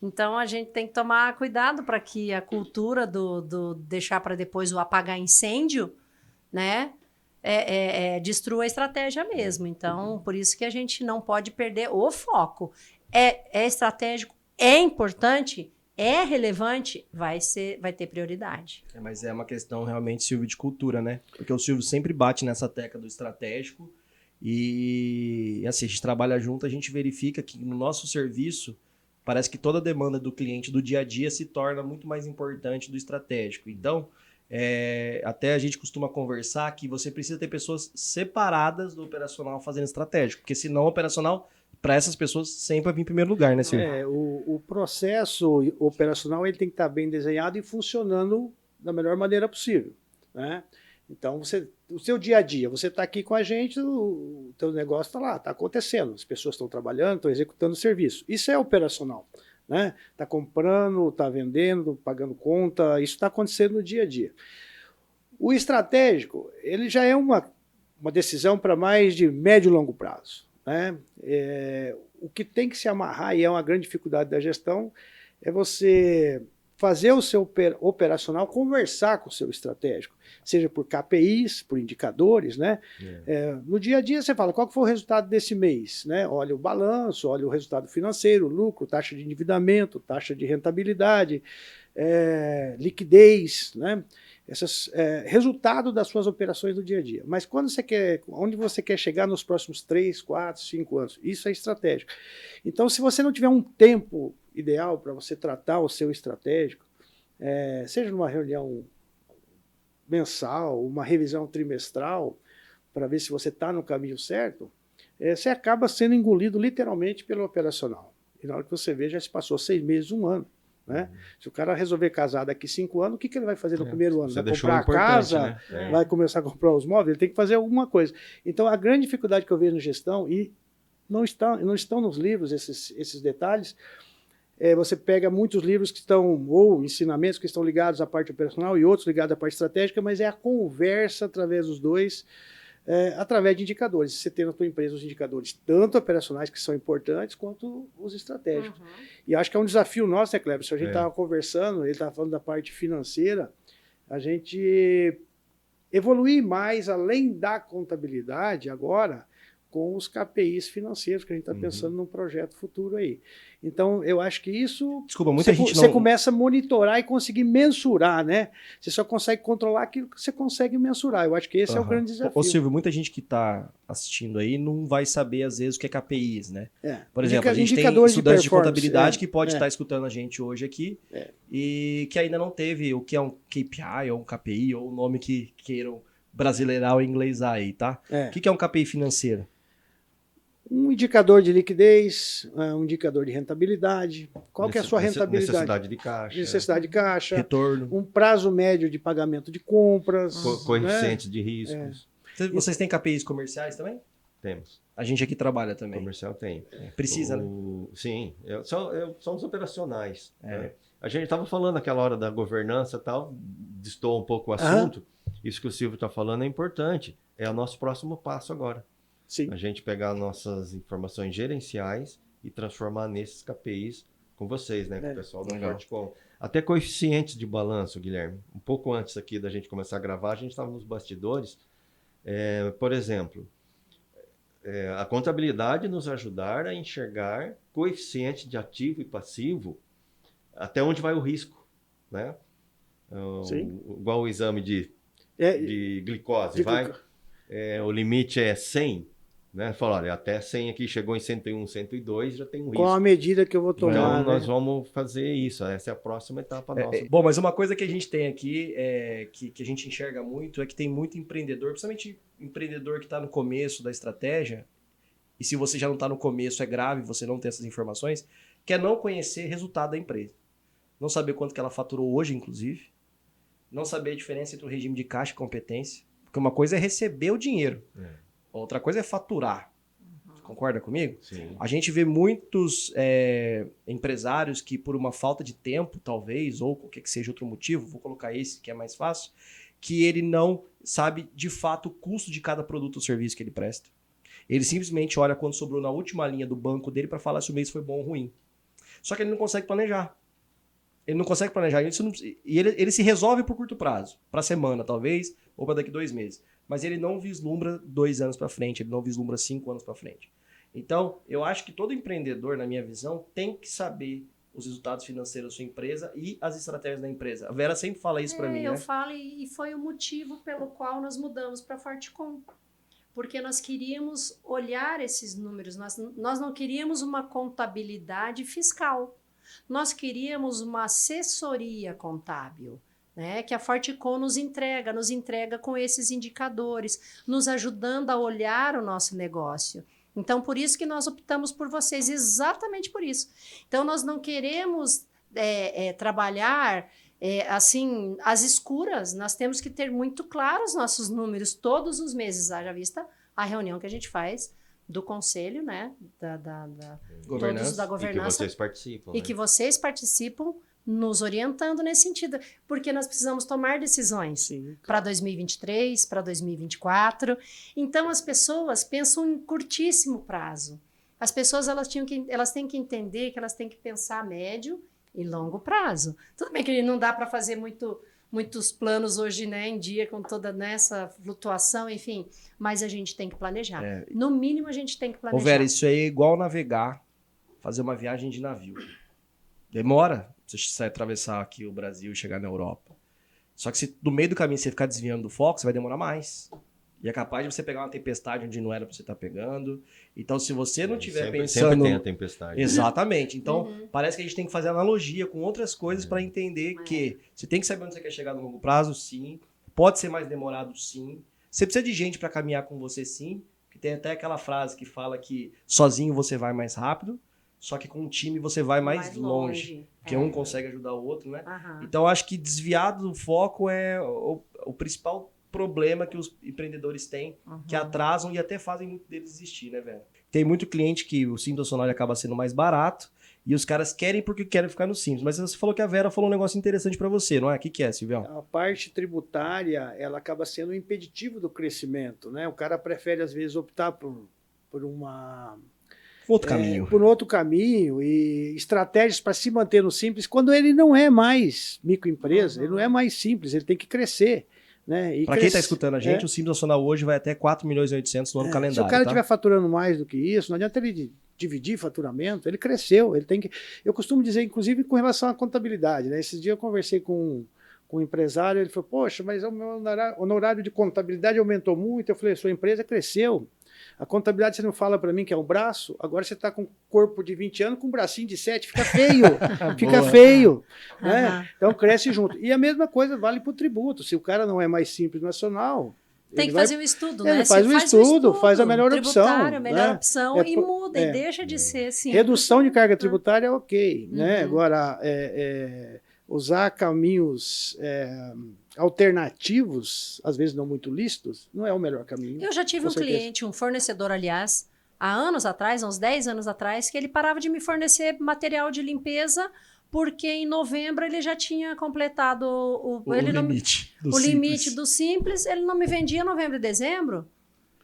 Então a gente tem que tomar cuidado para que a cultura do, do deixar para depois o apagar incêndio, né? É, é- é, destrua a estratégia mesmo. Então, por isso que a gente não pode perder o foco. É, é estratégico, é importante, é relevante, vai ser, vai ter prioridade. É, mas é uma questão realmente, Silvio, de cultura, né? Porque o Silvio sempre bate nessa tecla do estratégico e, assim, a gente trabalha junto, a gente verifica que no nosso serviço, parece que toda a demanda do cliente do dia a dia se torna muito mais importante do estratégico. Então, é, até a gente costuma conversar que você precisa ter pessoas separadas do operacional fazendo estratégico, porque senão o operacional, para essas pessoas, sempre vai vir em primeiro lugar, né, Silvio? É, o, o processo operacional ele tem que estar bem desenhado e funcionando da melhor maneira possível. Né? Então, você, o seu dia a dia, você está aqui com a gente, o, o teu negócio está lá, está acontecendo, as pessoas estão trabalhando, estão executando o serviço. Isso é operacional. Né? Está comprando, está vendendo, pagando conta, isso está acontecendo no dia a dia. O estratégico, ele já é uma, uma decisão para mais de médio e longo prazo. Né? É, o que tem que se amarrar, e é uma grande dificuldade da gestão, é você fazer o seu oper- operacional conversar com o seu estratégico, seja por KPIs, por indicadores, né? É, no dia a dia você fala qual foi o resultado desse mês, né? Olha o balanço, olha o resultado financeiro, lucro, taxa de endividamento, taxa de rentabilidade, é, liquidez, né? Esses é, resultado das suas operações do dia a dia. Mas quando você quer, onde você quer chegar nos próximos 3, 4, 5 anos? Isso é estratégico. Então, se você não tiver um tempo ideal para você tratar o seu estratégico, é, seja numa reunião mensal, uma revisão trimestral, para ver se você está no caminho certo, é, você acaba sendo engolido literalmente pelo operacional. E na hora que você vê, já se passou seis meses, um ano. Né? Se o cara resolver casar daqui cinco anos, o que, que ele vai fazer no É, primeiro ano? Vai comprar a casa? né? É. vai começar a comprar os móveis, ele tem que fazer alguma coisa. Então, a grande dificuldade que eu vejo na gestão, e não estão, não estão nos livros esses, esses detalhes, é, você pega muitos livros que estão, ou ensinamentos que estão ligados à parte operacional e outros ligados à parte estratégica, mas é a conversa através dos dois, é, através de indicadores. Você tem na tua empresa os indicadores, tanto operacionais, que são importantes, quanto os estratégicos. Uhum. E acho que é um desafio nosso, né, Kleber? Se a gente É. estava conversando, ele estava falando da parte financeira, a gente evoluir mais além da contabilidade agora com os KPIs financeiros que a gente está Uhum. pensando num projeto futuro aí. Então, eu acho que isso Desculpa, muita você, gente você não... começa a monitorar e conseguir mensurar, né? Você só consegue controlar aquilo que você consegue mensurar. Eu acho que esse é o grande desafio. Ô, Silvio, muita gente que está assistindo aí não vai saber, às vezes, o que é KPIs, né? É. Por exemplo, Indica- a gente tem de estudantes de, performance, contabilidade é, que pode é. estar escutando a gente hoje aqui É. e que ainda não teve o que é um KPI ou um KPI ou o nome que queiram brasileirar ou inglesar aí, tá? É. O que é um KPI financeiro? Um indicador de liquidez, é, um indicador de rentabilidade. Qual que é a sua rentabilidade? Necessidade de caixa. Necessidade de caixa. Retorno? Um prazo médio de pagamento de compras. Co né? coeficiente de riscos. Vocês- Vocês têm KPIs comerciais também? Temos. A gente aqui trabalha também. Comercial tem. Precisa, né? O- Sim, eu, são, eu- são os operacionais. É. né? A gente estava falando naquela hora da governança e tal, distou um pouco o Aham. assunto. Isso que o Silvio está falando é importante. É o nosso próximo passo agora. Sim. A gente pegar nossas informações gerenciais e transformar nesses KPIs com vocês, né? Com É. o pessoal da Legal. Fortecom. Até coeficientes de balanço, Guilherme. Um pouco antes aqui da gente começar a gravar, a gente estava nos bastidores. É, por exemplo, é, a contabilidade nos ajudar a enxergar coeficiente de ativo e passivo, até onde vai o risco, né? O- Sim. Igual o exame de É, de glicose, de vai. É, o limite é 100, né? Fala, olha, até 100 aqui chegou em 101, 102, já tem um risco. Qual a medida que eu vou Então tomar? nós né? vamos fazer isso. Essa é a próxima etapa É, nossa. é, bom, mas uma coisa que a gente tem aqui, é, que, que a gente enxerga muito, é que tem muito empreendedor, principalmente empreendedor que está no começo da estratégia, e se você já não está no começo, é grave você não ter essas informações, que é não conhecer resultado da empresa. Não saber quanto que ela faturou hoje, inclusive. Não saber a diferença entre o regime de caixa e competência. Porque uma coisa é receber o dinheiro, É. outra coisa é faturar. Você concorda comigo? Sim. A gente vê muitos é, empresários que, por uma falta de tempo, talvez, ou qualquer que seja outro motivo, vou colocar esse que é mais fácil, que ele não sabe de fato o custo de cada produto ou serviço que ele presta. Ele simplesmente olha quando sobrou na última linha do banco dele para falar se o mês foi bom ou ruim. Só que ele não consegue planejar. Ele não consegue planejar. Isso não- e ele, ele se resolve por curto prazo, para semana talvez, ou para daqui dois meses. Mas ele não vislumbra dois anos para frente, ele não vislumbra cinco anos para frente. Então, eu acho que todo empreendedor, na minha visão, tem que saber os resultados financeiros da sua empresa e as estratégias da empresa. A Vera sempre fala isso para É, mim, eu né? falo e foi o motivo pelo qual nós mudamos para Fortecom. Porque nós queríamos olhar esses números, nós, nós não queríamos uma contabilidade fiscal. Nós queríamos uma assessoria contábil, né? Que a Fortecom nos entrega, nos entrega com esses indicadores, nos ajudando a olhar o nosso negócio. Então, por isso que nós optamos por vocês, exatamente por isso. Então, nós não queremos é, é, trabalhar é, assim, as escuras, nós temos que ter muito claros nossos números todos os meses, haja vista a reunião que a gente faz do conselho, né, da, da, da- todos da E que governança, vocês participam. e né? que vocês participam nos orientando nesse sentido, porque nós precisamos tomar decisões para 2023, para 2024. Então as pessoas pensam em curtíssimo prazo. As pessoas elas, tinham que, elas têm que entender que elas têm que pensar a médio e longo prazo. Tudo bem que não dá para fazer muito, muitos planos hoje né, em dia com toda nessa flutuação, enfim, mas a gente tem que planejar. É. No mínimo a gente tem que Ô, planejar. Vera, isso aí é igual navegar, fazer uma viagem de navio. Demora você atravessar aqui o Brasil e chegar na Europa. Só que se no meio do caminho você ficar desviando do foco, você vai demorar mais. E é capaz de você pegar uma tempestade onde não era pra você estar pegando. Então, se você não estiver sempre, pensando. Sempre tem a tempestade. Exatamente. Então, Uhum. parece que a gente tem que fazer analogia com outras coisas É. para entender É. que você tem que saber onde você quer chegar no longo prazo, sim. Pode ser mais demorado, sim. Você precisa de gente para caminhar com você, sim. Que tem até aquela frase que fala que sozinho você vai mais rápido, só que com um time você vai mais, longe. Porque É. um consegue ajudar o outro, né? Aham. Então, eu acho que desviado do foco é o, o principal problema que os empreendedores têm que Uhum. atrasam e até fazem muito deles desistir, né, velho? Tem muito cliente que o Simples Sonora acaba sendo mais barato e os caras querem porque querem ficar no Simples. Mas você falou que a Vera falou um negócio interessante pra você, não é? O que, que é, Silvião? A parte tributária, ela acaba sendo um impeditivo do crescimento, né? O cara prefere, às vezes, optar por, por uma... Outro é, caminho. por outro caminho e estratégias para se manter no simples, quando ele não é mais microempresa, Uhum. ele não é mais simples, ele tem que crescer. Né? Pra quem tá crescer- escutando a gente, é. o Simples Nacional hoje vai até 4 milhões e 800 no ano É, calendário, Se o cara tá? estiver faturando mais do que isso, não adianta ele di- dividir faturamento, ele cresceu, ele tem que. Eu costumo dizer, inclusive, com relação à contabilidade. Né? Esses dias eu conversei com, com um empresário, ele falou, poxa, mas o meu honorário de contabilidade aumentou muito. Eu falei, sua empresa cresceu. A contabilidade você não fala para mim que é um braço, agora você está com um corpo de 20 anos com um bracinho de 7, fica feio. fica Boa. feio. Né? Aham. Então cresce junto. E a mesma coisa vale para o tributo. Se o cara não é mais simples nacional. Tem que vai fazer um estudo, Ele né? faz Você um estudo, faz a melhor opção, a melhor né? opção É e muda, é. e deixa de ser assim. Redução de carga tributária é ok, né? Uhum. Agora, é, é, usar caminhos é, alternativos, às vezes não muito lícitos, não é o melhor caminho. Eu já tive um certeza. cliente, um fornecedor, aliás, há anos atrás, uns 10 anos atrás, que ele parava de me fornecer material de limpeza porque em novembro ele já tinha completado o, O ele não- limite do o limite Simples. do simples, ele não me vendia em novembro e dezembro.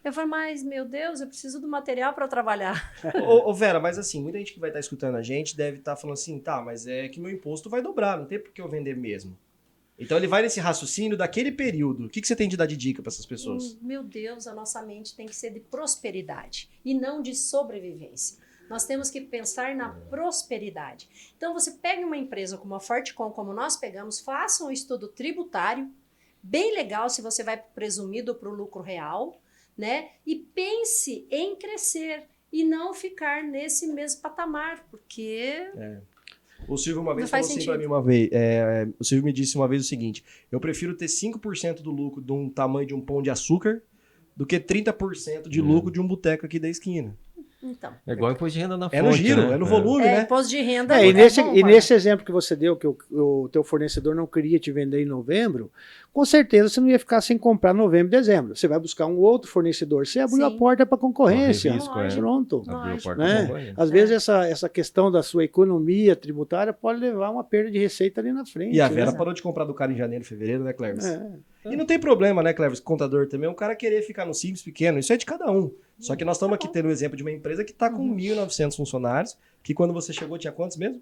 Eu falei, mas meu Deus, eu preciso do material para trabalhar. Ô, ô, Vera, mas assim, muita gente que vai estar escutando a gente deve estar falando assim, tá, mas é que meu imposto vai dobrar, não tem por que eu vender mesmo. Então ele vai nesse raciocínio daquele período. O que, que você tem de dar de dica para essas pessoas? Hum, Meu Deus, a nossa mente tem que ser de prosperidade e não de sobrevivência. Nós temos que pensar na prosperidade. Então, você pega uma empresa como a Fortecom, como nós pegamos, faça um estudo tributário, bem legal se você vai presumido para o lucro real, né? E pense em crescer e não ficar nesse mesmo patamar, porque O Silvio uma vez falou assim pra sentido. mim uma vez. é, o Silvio me disse uma vez o seguinte: eu prefiro ter 5% do lucro de um tamanho de um pão de açúcar do que 30% de Hum. lucro de um boteco aqui da esquina. Então. É igual imposto de renda na fonte. É no giro, né? é no volume, É, né? imposto de renda. É, e nesse, bom, e nesse exemplo que você deu, que o, o teu fornecedor não queria te vender em novembro, com certeza você não ia ficar sem comprar novembro e dezembro. Você vai buscar um outro fornecedor. Você abriu Sim. a porta para concorrência. Risco, é. Pronto. Abriu a Lógico. porta Né? Às É. vezes essa, essa questão da sua economia tributária pode levar a uma perda de receita ali na frente. E a né? Vera parou de comprar do cara em janeiro, fevereiro, né, Cleves? É. E não tem problema, né, Cleves? Contador também, o cara querer ficar no simples pequeno, isso é de cada um. Só que nós estamos aqui tendo o exemplo de uma empresa que está com 1.900 funcionários, que quando você chegou tinha quantos mesmo?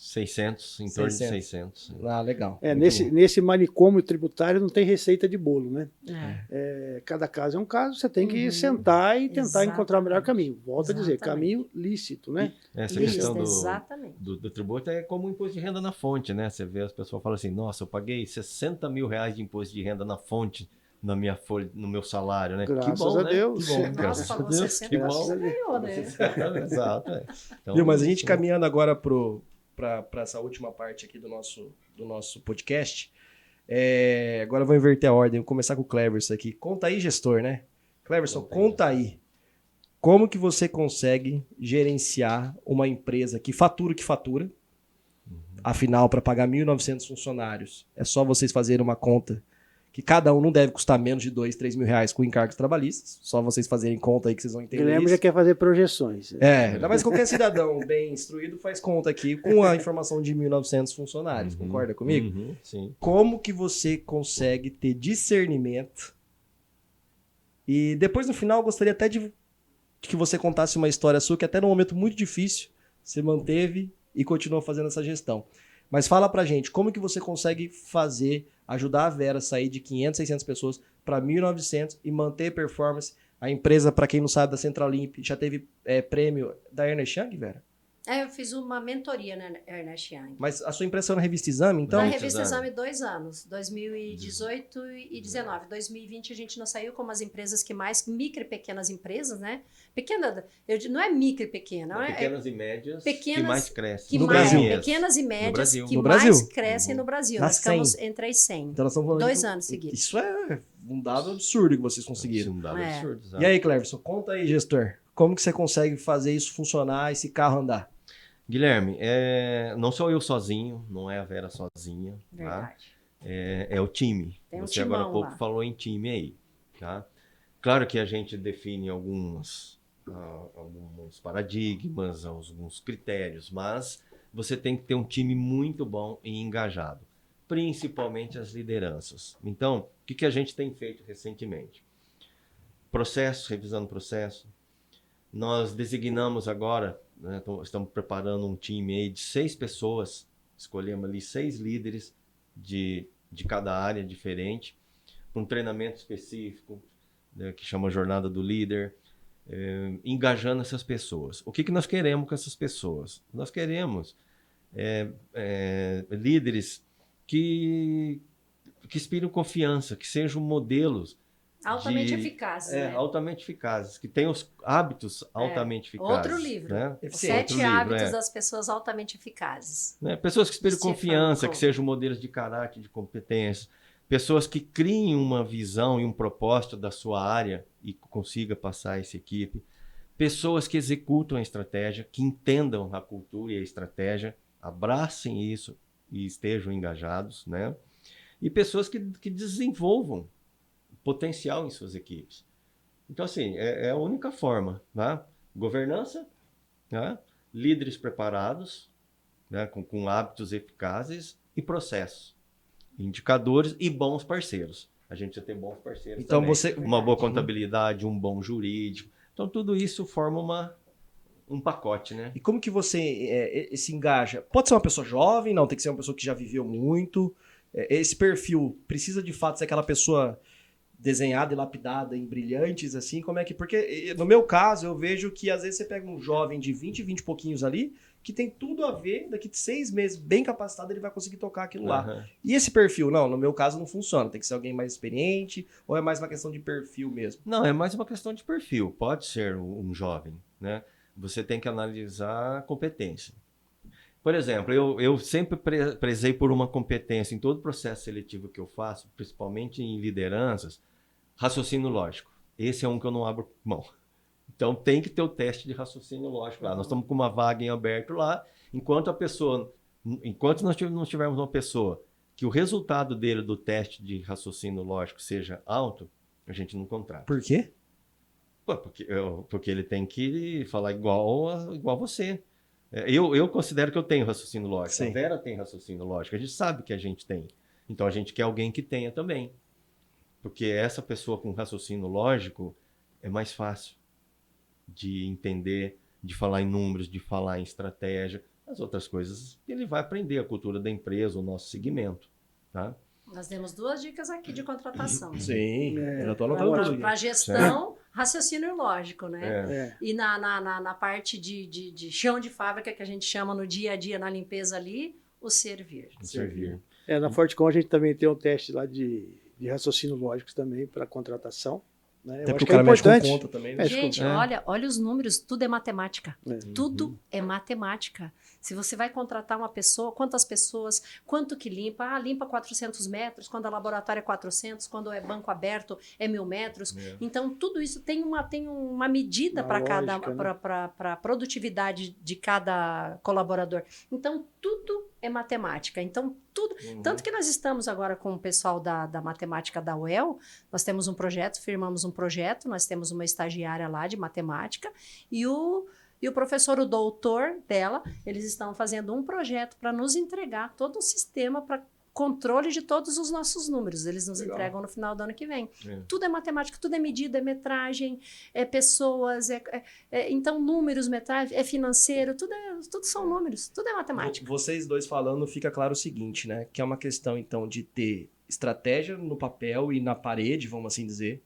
600, em torno de 600. 600. Ah, legal. É, Muito nesse, bom. nesse manicômio tributário não tem receita de bolo, né? É. É, cada caso é um caso, você tem que Uhum. sentar e tentar Exatamente. encontrar o melhor caminho. Volto a dizer, Exatamente. caminho lícito, né? Essa Isso, questão do, exatamente. do, do tributo é como o imposto de renda na fonte, né? Você vê as pessoas falam assim, nossa, eu paguei 60 mil reais de imposto de renda na fonte na minha folha, no meu salário, né? Graças que bom, a né? Deus. Que bom, graças a pagou Deus, 60 que bom. ganhou, né? Exato, é. Então, Viu, mas a gente caminhando agora para essa última parte aqui do nosso, do nosso podcast. É, agora eu vou inverter a ordem, vou começar com o Cleverson aqui. Conta aí, gestor, né? Cleverson, Conta aí, aí. Como que você consegue gerenciar uma empresa que fatura o que fatura? Afinal, para pagar 1.900 funcionários, é só vocês fazerem uma conta que cada um não deve custar menos de 2, 3 mil reais com encargos trabalhistas. Só vocês fazerem conta aí que vocês vão entender Guilherme isso. já quer fazer projeções. É, ainda mais qualquer cidadão bem instruído faz conta aqui com a informação de 1.900 funcionários. Uhum, Concorda comigo? uhum, sim. Como que você consegue ter discernimento? E depois no final eu gostaria até de, de que você contasse uma história sua que até num momento muito difícil você manteve e continuou fazendo essa gestão. Mas fala pra gente, como que você consegue fazer, ajudar a Vera a sair de 500, 600 pessoas para 1.900 e manter performance? A empresa, para quem não sabe, da Centralimp, já teve é, prêmio da Ernest Young, Vera? É, eu fiz uma mentoria na Ernest Young. Mas a sua impressão na revista Exame, então? na revista Exame. Dois anos, 2018 e 2019. 2020 a gente não saiu como as empresas que mais, micro e pequenas empresas, né? Pequena, eu, não é micro e pequena, não é, é Pequenas e médias pequenas que mais crescem. que No mais, Brasil. pequenas e médias Brasil. que No mais crescem Uhum. no Brasil. Nas Nós ficamos 100. entre as 100. Então nós estamos falando Dois de- anos seguidos. Isso é um dado absurdo que vocês conseguiram. Isso é um dado É. absurdo, exato. E aí, Cleverson, conta aí, gestor. Como que você consegue fazer isso funcionar, esse carro andar? Guilherme, é, não sou eu sozinho, não é a Vera sozinha, tá? Verdade. É, é o time. Tem um Você agora há pouco lá. falou em time aí, tá? Claro que a gente define alguns, ah, alguns paradigmas, alguns critérios, mas você tem que ter um time muito bom e engajado, principalmente as lideranças. Então, o que, que a gente tem feito recentemente? Processo, revisando o processo. Nós designamos agora, né, estamos preparando um time aí de seis pessoas, escolhemos ali seis líderes de, de cada área diferente, para um treinamento específico, né, que chama Jornada do Líder, eh, engajando essas pessoas. O que, que nós queremos com essas pessoas? Nós queremos eh, eh, líderes que, que inspiram confiança, que sejam modelos Altamente de- eficazes, é, né? altamente eficazes, que tenham os hábitos altamente eficazes. Outro livro. Né? Sete Outro livro, hábitos é. das pessoas altamente eficazes. Né? Pessoas que Stefan confiança, que sejam modelos de caráter, de competência. Pessoas que criem uma visão e um propósito da sua área e consiga passar essa equipe. Pessoas que executam a estratégia, que entendam a cultura e a estratégia, abracem isso e estejam engajados, né? E pessoas que, que desenvolvam potencial em suas equipes. Então, assim, é, é a única forma, né? Governança, né? líderes preparados, né? com, com hábitos eficazes e processos, indicadores e bons parceiros. A gente já tem bons parceiros Então também. você. Uma boa contabilidade, um bom jurídico. Então, tudo isso forma uma, um pacote, né? E como que você é, é, se engaja? Pode ser uma pessoa jovem, não, tem que ser uma pessoa que já viveu muito. É, esse perfil precisa de fato ser aquela pessoa desenhada e lapidada em brilhantes, assim? Como é que. Porque no meu caso, eu vejo que às vezes você pega um jovem de 20, 20 e pouquinhos ali, que tem tudo a ver, daqui de seis meses, bem capacitado, ele vai conseguir tocar aquilo lá. Aham. E esse perfil, não, no meu caso não funciona. Tem que ser alguém mais experiente, ou é mais uma questão de perfil mesmo? Não, é mais uma questão de perfil. Pode ser um jovem, né? Você tem que analisar a competência. Por exemplo, eu, eu sempre pre- prezei por uma competência em todo processo seletivo que eu faço, principalmente em lideranças, raciocínio lógico. Esse é um que eu não abro mão. Então tem que ter o teste de raciocínio lógico lá. Nós estamos com uma vaga em aberto lá, enquanto a pessoa, enquanto nós não tivermos uma pessoa que o resultado dele do teste de raciocínio lógico seja alto, a gente não contrata. Por quê? Pô, porque, eu- porque ele tem que falar igual a, igual você. É, Eu, eu considero que eu tenho raciocínio lógico. Sim. A Vera tem raciocínio lógico. A gente sabe que a gente tem. Então a gente quer alguém que tenha também. Porque essa pessoa com raciocínio lógico é mais fácil de entender, de falar em números, de falar em estratégia. As outras coisas ele vai aprender a cultura da empresa, o nosso segmento. Tá? Nós demos duas dicas aqui de contratação. Sim, É. eu anotando aqui. Para gestão, raciocínio lógico, né? É. É. E na, na, na, na parte de, de, de chão de fábrica, que a gente chama no dia a dia, na limpeza ali, o servir. Servir. É, na Fortecom a gente também tem um teste lá de, de raciocínio lógico também para contratação. Né? Eu Até acho porque o que é cara mexe com importante. conta também, né? Gente, É. olha, olha os números, tudo é matemática. É. Tudo é matemática. Se você vai contratar uma pessoa, quantas pessoas, quanto que limpa? Ah, limpa 400 metros, quando é laboratório é 400, quando é banco aberto é mil metros. É. Então, tudo isso tem uma, tem uma medida para cada né? para a produtividade de cada colaborador. Então, tudo é matemática. Então, tudo. Uhum. Tanto que nós estamos agora com o pessoal da, da matemática da UEL, nós temos um projeto, firmamos um projeto, nós temos uma estagiária lá de matemática e o, e o professor, o doutor dela, eles estão fazendo um projeto para nos entregar todo um sistema para controle de todos os nossos números. Eles nos Legal. entregam no final do ano que vem. É. Tudo é matemática, tudo é medida, é metragem, é pessoas, é, é- é- então números, metragem, é financeiro, tudo, é, tudo são números, tudo é matemática. Vo- Vocês dois falando, fica claro o seguinte, né? Que é uma questão, então, de ter estratégia no papel e na parede, vamos assim dizer.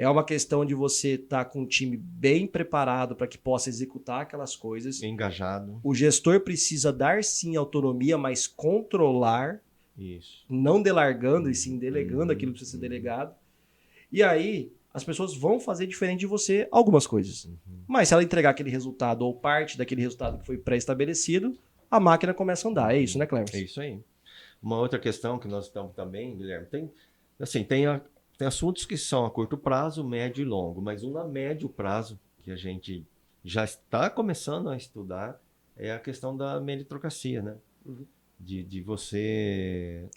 É uma questão de você estar com um time bem preparado para que possa executar aquelas coisas. Engajado. O gestor precisa dar sim autonomia, mas controlar, Isso. não delargando e sim delegando Uhum. aquilo que precisa ser delegado. E aí, as pessoas vão fazer diferente de você algumas coisas. Uhum. Mas se ela entregar aquele resultado ou parte daquele resultado que foi pré-estabelecido, a máquina começa a andar. É isso, né, Cleber? É isso aí. Uma outra questão que nós estamos também, Guilherme, tem assim, tem, a- tem assuntos que são a curto prazo, médio e longo, mas um a médio prazo que a gente já está começando a estudar é a questão da meritocracia, né? Uhum. De, de você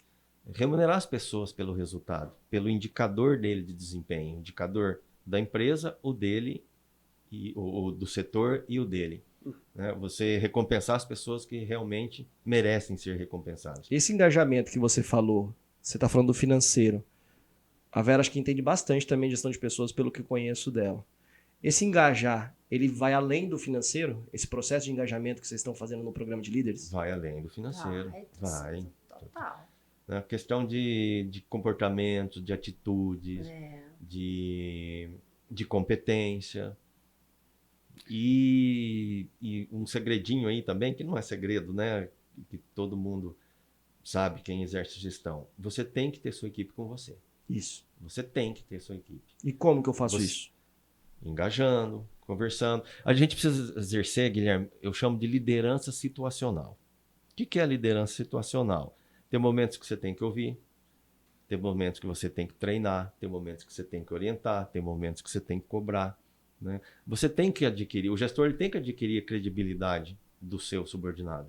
remunerar as pessoas pelo resultado, pelo indicador dele de desempenho, indicador da empresa, o dele, e, o, o do setor e o dele. né? Você recompensar as pessoas que realmente merecem ser recompensadas. Esse engajamento que você falou, você está falando do financeiro. A Vera acho que entende bastante também gestão de pessoas pelo que eu conheço dela. Esse engajar, ele vai além do financeiro? Esse processo de engajamento que vocês estão fazendo no programa de líderes? Vai além do financeiro. Vai, Vai. Total. Na questão de, de comportamento, de atitudes, É. de, de competência. E, e um segredinho aí também, que não é segredo, né? Que todo mundo sabe quem exerce gestão. Você tem que ter sua equipe com você. Isso. Você tem que ter sua equipe. E como que eu faço Você- isso? engajando, conversando. A gente precisa exercer, Guilherme, eu chamo de liderança situacional. O que que é liderança situacional? Tem momentos que você tem que ouvir, tem momentos que você tem que treinar, tem momentos que você tem que orientar, tem momentos que você tem que cobrar. Né? Você tem que adquirir, o gestor ele tem que adquirir a credibilidade do seu subordinado.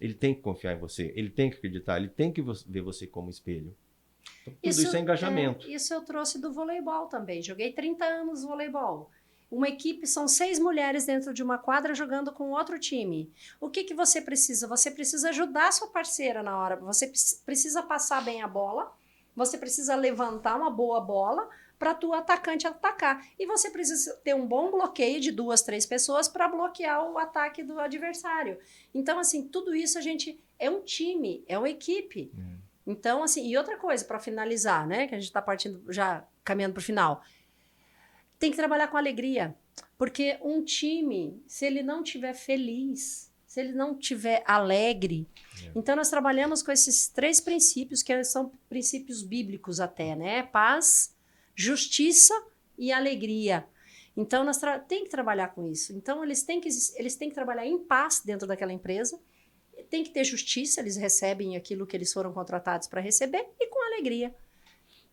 Ele tem que confiar em você, ele tem que acreditar, ele tem que ver você como espelho. Então, tudo isso, é engajamento. é, isso eu trouxe do voleibol também. Joguei 30 anos voleibol. Uma equipe são seis mulheres dentro de uma quadra jogando com outro time. O que, que você precisa? Você precisa ajudar a sua parceira na hora. Você pre- precisa passar bem a bola. Você precisa levantar uma boa bola para tu atacante atacar. E você precisa ter um bom bloqueio de duas, três pessoas para bloquear o ataque do adversário. Então, assim, tudo isso a gente é um time, é uma equipe. Então, assim, e outra coisa, para finalizar, né? Que a gente está partindo, já caminhando para o final. Tem que trabalhar com alegria. Porque um time, se ele não estiver feliz, se ele não tiver alegre. É. Então nós trabalhamos com esses três princípios que são princípios bíblicos até, né? Paz, justiça e alegria. Então nós tem que trabalhar com isso. Então eles têm que eles têm que trabalhar em paz dentro daquela empresa. Tem que ter justiça, eles recebem aquilo que eles foram contratados para receber e com alegria.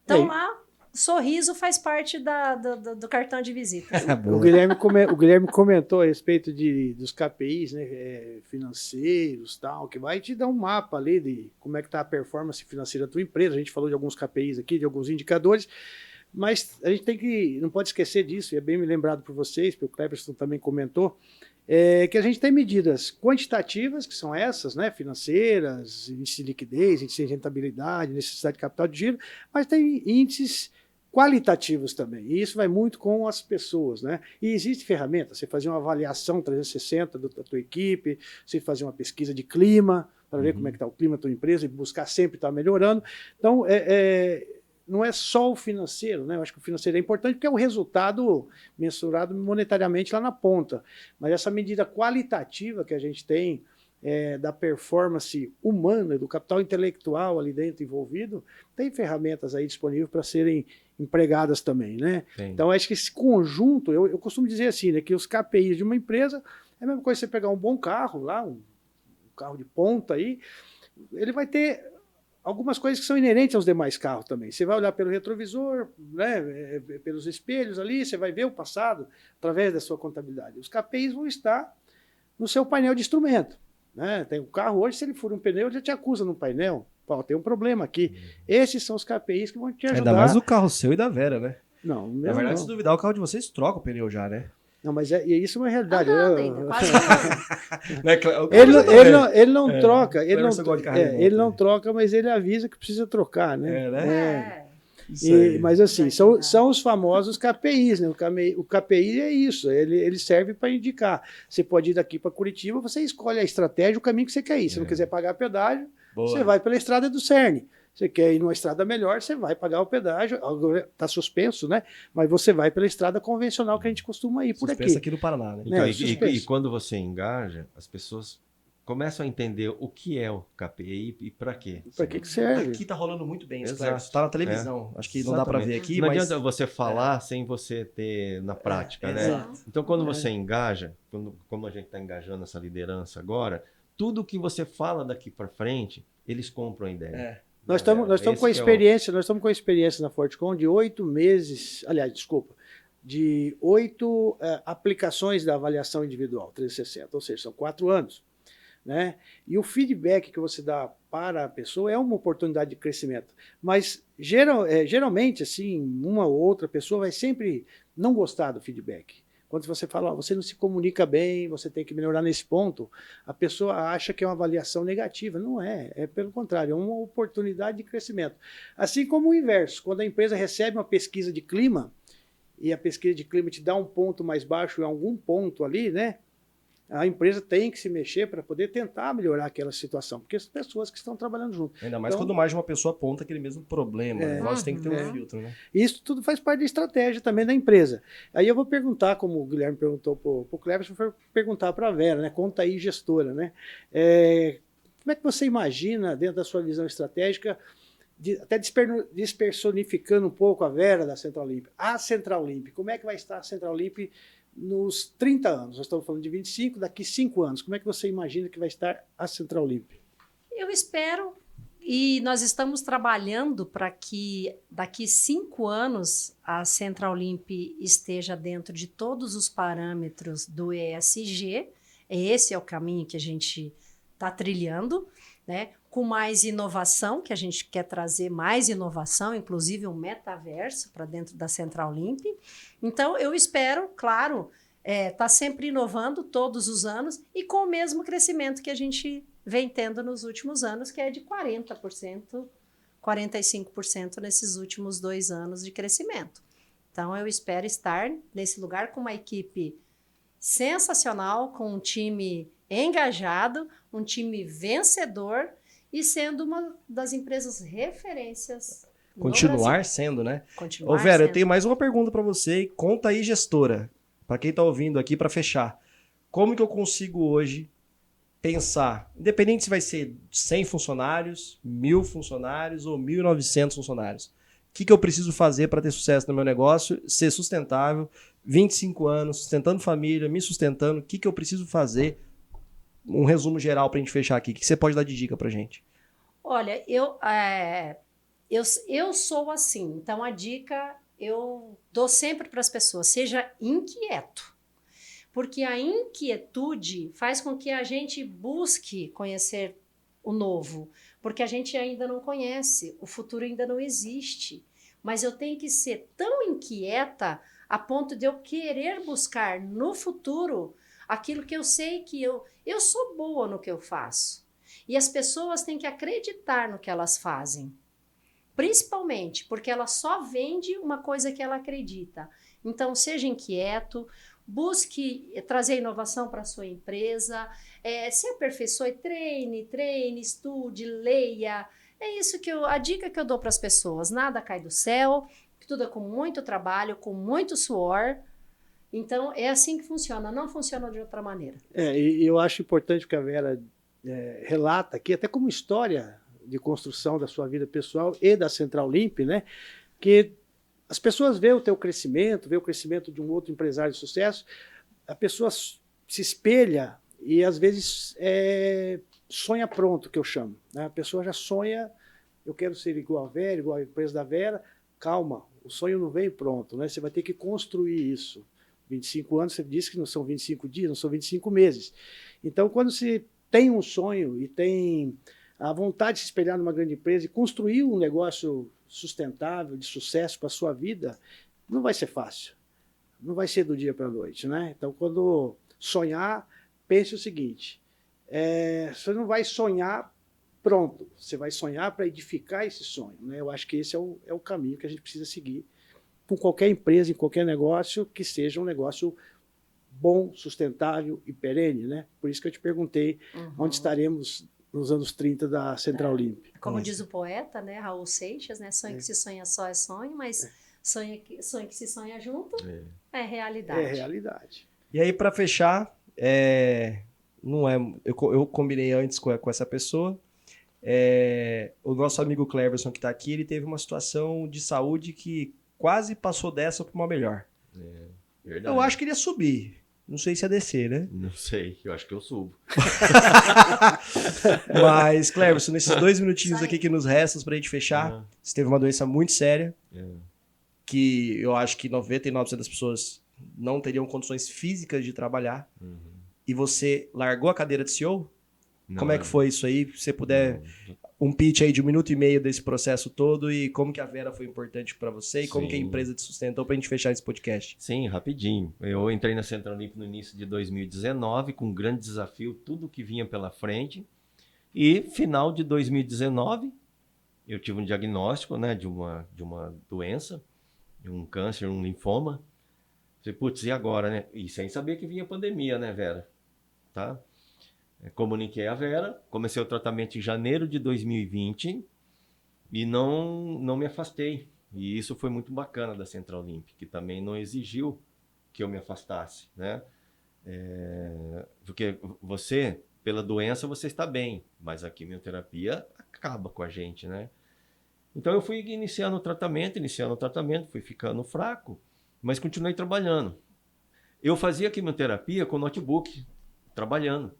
Então lá, sorriso faz parte da- do, do- do cartão de visita. O Guilherme, come- o Guilherme comentou a respeito de, dos KPIs né, é, financeiros, tal, que vai te dar um mapa ali de como é que está a performance financeira da tua empresa. A gente falou de alguns KPIs aqui, de alguns indicadores, mas a gente tem que, não pode esquecer disso, e é bem me lembrado por vocês, porque o Cleberson também comentou, é, que a gente tem medidas quantitativas, que são essas, né, financeiras, índice de liquidez, índice de rentabilidade, necessidade de capital de giro, mas tem índices qualitativos também. E isso vai muito com as pessoas, né? E existe ferramenta, você fazer uma avaliação 360 do- da tua equipe, você fazer uma pesquisa de clima, para ver Uhum. como é que está o clima da tua empresa e buscar sempre estar melhorando. Então, é, é, não é só o financeiro, né? Eu acho que o financeiro é importante porque é o resultado mensurado monetariamente lá na ponta. Mas essa medida qualitativa que a gente tem é, da performance humana, do capital intelectual ali dentro envolvido, tem ferramentas aí disponíveis para serem empregadas também, né? Tem. Então, acho que esse conjunto, eu, eu costumo dizer assim, né, que os KPIs de uma empresa é a mesma coisa que você pegar um bom carro lá, um, um carro de ponta aí, ele vai ter algumas coisas que são inerentes aos demais carros também. Você vai olhar pelo retrovisor, né, é, é, pelos espelhos ali, você vai ver o passado através da sua contabilidade. Os KPIs vão estar no seu painel de instrumento. Né? Tem o carro hoje, se ele fura um pneu, ele já te acusa no painel. Pô, tem um problema aqui. Esses são os KPIs que vão te ajudar. Ainda mais o carro seu e da Vera, né? Não, Na verdade, não. se duvidar, o carro de vocês troca o pneu já, né? Não, mas é, isso é uma realidade. Ah, Eu- ainda, quase o Ele, não- tá ele não, ele não É, troca, ele não, é, ele não troca, mas ele avisa que precisa trocar, né? É, né? É. E- mas assim, Vai são, são os famosos KPIs, né? O KPI, o KPI é isso, ele, ele serve para indicar. Você pode ir daqui para Curitiba, você escolhe a estratégia, o caminho que você quer ir. Se não É. quiser pagar pedágio, Boa. você vai pela estrada do CERN. Você quer ir numa estrada melhor, você vai pagar o pedágio. Está suspenso, né? Mas você vai pela estrada convencional que a gente costuma ir por aqui. aqui no Paraná, né? Então, É, e- e, e quando você engaja, as pessoas começam a entender o que é o KPI e para quê. Para que, que serve? Aqui tá rolando muito bem isso, Exato. Cleverson. Tá na televisão. Acho que não dá pra ver Exatamente. aqui, não mas... adianta você falar sem você ter na prática, É, né? exato. Então, quando É. você engaja, quando, como a gente está engajando essa liderança agora, tudo que você fala daqui para frente, eles compram a ideia. É. Nós estamos nós estamos com a que é o- experiência, nós estamos com a experiência na Fortcom de oito meses, aliás, desculpa, de oito eh, aplicações da avaliação individual 360, ou seja, são quatro anos. Né? E o feedback que você dá para a pessoa é uma oportunidade de crescimento. Mas geral, eh, geralmente, assim, uma ou outra pessoa vai sempre não gostar do feedback. Quando você fala, ó, você não se comunica bem, você tem que melhorar nesse ponto, a pessoa acha que é uma avaliação negativa. Não é, é pelo contrário, é uma oportunidade de crescimento. Assim como o inverso, quando a empresa recebe uma pesquisa de clima e a pesquisa de clima te dá um ponto mais baixo em algum ponto ali, né? A empresa tem que se mexer para poder tentar melhorar aquela situação, porque as pessoas que estão trabalhando junto. Ainda mais Então- quando mais de uma pessoa aponta aquele mesmo problema. É. né? O negócio tem que ter um É. filtro, né? Isso tudo faz parte da estratégia também da empresa. Aí eu vou perguntar, como o Guilherme perguntou para o Cleverson, foi perguntar para a Vera, né? Conta aí, gestora, né? É, como é que você imagina, dentro da sua visão estratégica, de- até desper- despersonificando um pouco a Vera da Central Limp, a Central Limp, como é que vai estar a Central Limp nos 30 anos? Nós estamos falando de 25, daqui 5 anos. Como é que você imagina que vai estar a Central Limp? Eu espero e nós estamos trabalhando para que daqui cinco anos a Central Limp esteja dentro de todos os parâmetros do ESG. Esse é o caminho que a gente está trilhando, né? Com mais inovação, que a gente quer trazer mais inovação, inclusive um metaverso para dentro da Central Limp. Então, eu espero, claro, estar sempre inovando todos os anos e com o mesmo crescimento que a gente vem tendo nos últimos anos, que é de 40%, 45% nesses últimos dois anos de crescimento. Então, eu espero estar nesse lugar com uma equipe sensacional, com um time engajado, um time vencedor e sendo uma das empresas referências. Continuar sendo, né? Continuar Ô, Vera, eu sendo. tenho mais uma pergunta pra você. Conta aí, gestora. Pra quem tá ouvindo aqui, pra fechar. Como que eu consigo hoje pensar, independente se vai ser 100 funcionários, mil funcionários ou 1.900 funcionários, o que, que eu preciso fazer para ter sucesso no meu negócio, ser sustentável, 25 anos, sustentando família, me sustentando, o que, que eu preciso fazer? Um resumo geral para a gente fechar aqui. O que você pode dar de dica para gente? Olha, eu, é, eu, eu sou assim, então a dica eu dou sempre para as pessoas: seja inquieto. Porque a inquietude faz com que a gente busque conhecer o novo, porque a gente ainda não conhece, o futuro ainda não existe. Mas eu tenho que ser tão inquieta a ponto de eu querer buscar no futuro aquilo que eu sei que eu, eu sou boa no que eu faço. E as pessoas têm que acreditar no que elas fazem. Principalmente porque ela só vende uma coisa que ela acredita. Então, seja inquieto, busque trazer inovação para a sua empresa, é, se aperfeiçoe, treine, treine, estude, leia. É isso que eu, a dica que eu dou para as pessoas. Nada cai do céu, tudo é com muito trabalho, com muito suor. Então, é assim que funciona, não funciona de outra maneira. É, e eu acho importante que a Vera é, relata aqui, até como história de construção da sua vida pessoal e da Central Limp, né? Que as pessoas veem o teu crescimento, vê o crescimento de um outro empresário de sucesso, a pessoa se espelha e às vezes é, sonha pronto, que eu chamo. Né? A pessoa já sonha, eu quero ser igual a Vera, igual a empresa da Vera. Calma, o sonho não vem pronto, né? Você vai ter que construir isso. 25 anos, você disse que não são 25 dias, não são 25 meses. Então, quando se tem um sonho e tem a vontade de se espelhar numa grande empresa e construir um negócio sustentável, de sucesso para a sua vida, não vai ser fácil. Não vai ser do dia para a noite, né? Então, quando sonhar, pense o seguinte: é, você não vai sonhar pronto, você vai sonhar para edificar esse sonho. Né? Eu acho que esse é o, é o caminho que a gente precisa seguir com qualquer empresa, em qualquer negócio, que seja um negócio bom, sustentável e perene. Né? Por isso que eu te perguntei uhum. onde estaremos nos anos 30 da Central é. Como diz o poeta, né, Raul Seixas, né, sonho é. que se sonha só é sonho, mas é. sonho, que, sonho que se sonha junto é, é realidade. É realidade. E aí, para fechar, é, não é, eu, eu combinei antes com, com essa pessoa, é, o nosso amigo Cleverson que está aqui, ele teve uma situação de saúde que quase passou dessa para uma melhor. É, eu acho que ele ia subir. Não sei se ia descer, né? Não sei, eu acho que eu subo. Mas, Cleverson, nesses dois minutinhos Sai. aqui que nos restam para a gente fechar, uhum. você teve uma doença muito séria, uhum. que eu acho que 99% das pessoas não teriam condições físicas de trabalhar, uhum. e você largou a cadeira de CEO? Não, Como é que foi isso aí? Se você puder um pitch aí de um minuto e meio desse processo todo e como que a Vera foi importante para você e Sim. como que a empresa te sustentou para a gente fechar esse podcast. Sim, rapidinho. Eu entrei na Central Limpo no início de 2019 com um grande desafio, tudo que vinha pela frente. E final de 2019, eu tive um diagnóstico né, de, uma, de uma doença, um câncer, um linfoma. Falei, putz, e agora, né? E sem saber que vinha pandemia, né, Vera? Tá? Comuniquei a Vera, comecei o tratamento em janeiro de 2020 e não, não me afastei. E isso foi muito bacana da Central Limp, que também não exigiu que eu me afastasse, né? É, porque você, pela doença, você está bem, mas a quimioterapia acaba com a gente, né? Então eu fui iniciando o tratamento, iniciando o tratamento, fui ficando fraco, mas continuei trabalhando. Eu fazia quimioterapia com notebook, trabalhando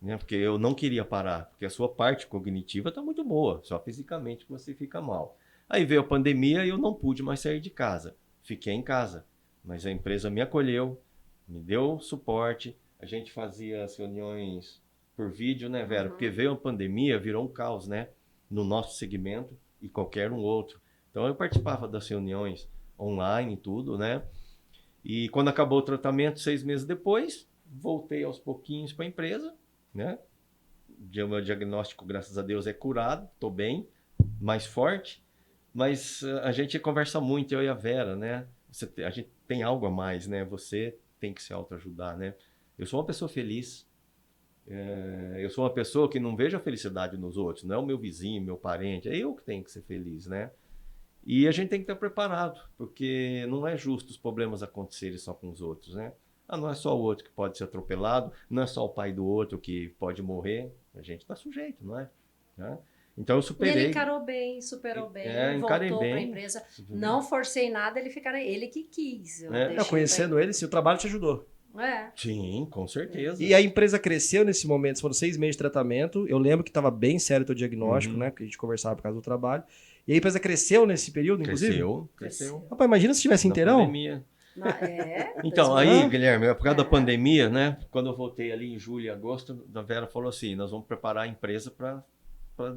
né? Porque eu não queria parar, porque a sua parte cognitiva está muito boa, só fisicamente você fica mal. Aí veio a pandemia e eu não pude mais sair de casa. Fiquei em casa, mas a empresa me acolheu, me deu suporte. A gente fazia as reuniões por vídeo, né, Vera? Uhum. Porque veio a pandemia, virou um caos, né? No nosso segmento e qualquer um outro. Então eu participava das reuniões online e tudo, né? E quando acabou o tratamento, seis meses depois, voltei aos pouquinhos para a empresa né? O meu diagnóstico, graças a Deus, é curado, estou bem, mais forte, mas eh, a gente conversa muito, eu e a Vera, né? Você, a gente tem algo a mais, né? Você tem que se autoajudar, né? Eu sou uma pessoa feliz, é, eu sou uma pessoa que não vejo a felicidade nos outros, não é o meu vizinho, meu parente, é eu que tenho que ser feliz, né? E a gente tem que estar preparado, porque não é justo os problemas acontecerem só com os outros, né? Ah, não é só o outro que pode ser atropelado, não é só o pai do outro que pode morrer. A gente está sujeito, não é? Né? Então eu E superei. ele encarou bem, superou bem, É, voltou para a empresa. Não forcei nada, ele ficar ele que quis. Eu É. Eu conhecendo ele, se o trabalho te ajudou. É. Sim, com certeza. E a empresa cresceu nesse momento, foram seis meses de tratamento. Eu lembro que estava bem sério o teu diagnóstico, Uhum. né? Que a gente conversava por causa do trabalho. E a empresa cresceu nesse período, inclusive? Cresceu, cresceu. Rapaz, imagina se tivesse Na inteirão. pandemia. Na- é. Então, Hã? aí, Guilherme, por causa É. da pandemia, né? Quando eu voltei ali em julho e agosto, a Vera falou assim: nós vamos preparar a empresa para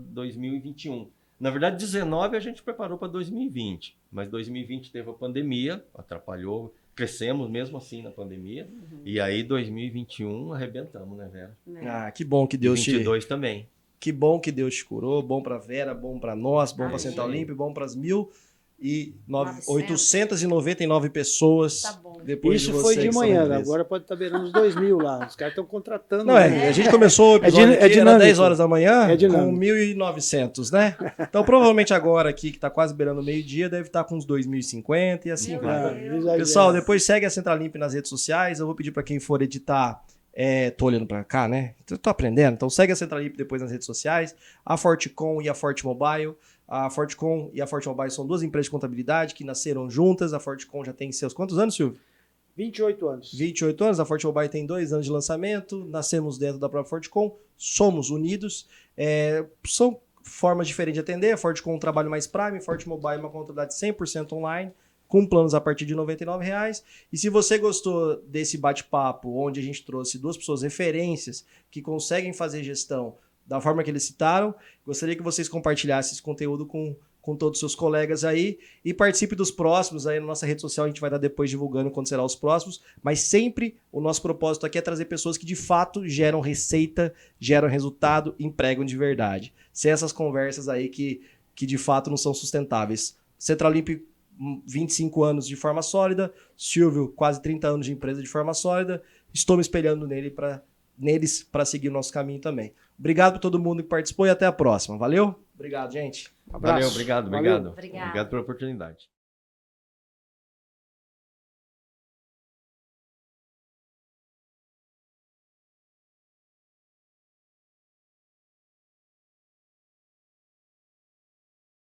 2021. Na verdade, 19 a gente preparou para 2020, mas 2020 teve a pandemia, atrapalhou, crescemos mesmo assim na pandemia, e aí 2021 arrebentamos, né, Vera? né? Ah, que bom que Deus te 22 também. Que bom que Deus te curou, bom pra Vera, bom pra nós, bom pra Central. Limpo, bom pras mil e nove- 900. 899 pessoas Tá bom. depois Isso de foi de manhã, né? agora pode estar beirando os 2 mil lá. Os caras estão contratando. Não, né? é, a gente começou o É episódio é aqui, era dinâmico. 10 horas da manhã, É com 1.900, né? Então, provavelmente agora aqui, que tá quase beirando meio-dia, deve estar com uns 2.050 e assim Meu vai. Pessoal, depois segue a Central Limp nas redes sociais. Eu vou pedir para quem for editar. É, tô olhando para cá, né? Tô, aprendendo. Então segue a Central Limp depois nas redes sociais. A Fortecom e a Forte Mobile. A Fortecom e a Forte Mobile são duas empresas de contabilidade que nasceram juntas. A Fortecom já tem seus quantos anos, Silvio? 28 anos. 28 anos. A Forte Mobile tem dois anos de lançamento. Nascemos dentro da própria Fortecom. Somos unidos. É, são formas diferentes de atender. A Fortecom um trabalho mais Prime. Forte Mobile é uma contabilidade 100% online. Com planos a partir de 99 reais. E se você gostou desse bate-papo, onde a gente trouxe duas pessoas referências que conseguem fazer gestão da forma que eles citaram, gostaria que vocês compartilhassem esse conteúdo com, com todos os seus colegas aí e participe dos próximos aí na nossa rede social, a gente vai estar depois divulgando quando será os próximos, mas sempre o nosso propósito aqui é trazer pessoas que de fato geram receita, geram resultado, empregam de verdade. Sem essas conversas aí que, que de fato não são sustentáveis. Centralimp, hum, 25 anos de forma sólida, Silvio, quase 30 anos de empresa de forma sólida. Estou me espelhando nele pra, neles para seguir o nosso caminho também. Obrigado por todo mundo que participou e até a próxima. Valeu? Obrigado, gente. Um abraço. Valeu, obrigado, Valeu. obrigado. Obrigado pela oportunidade.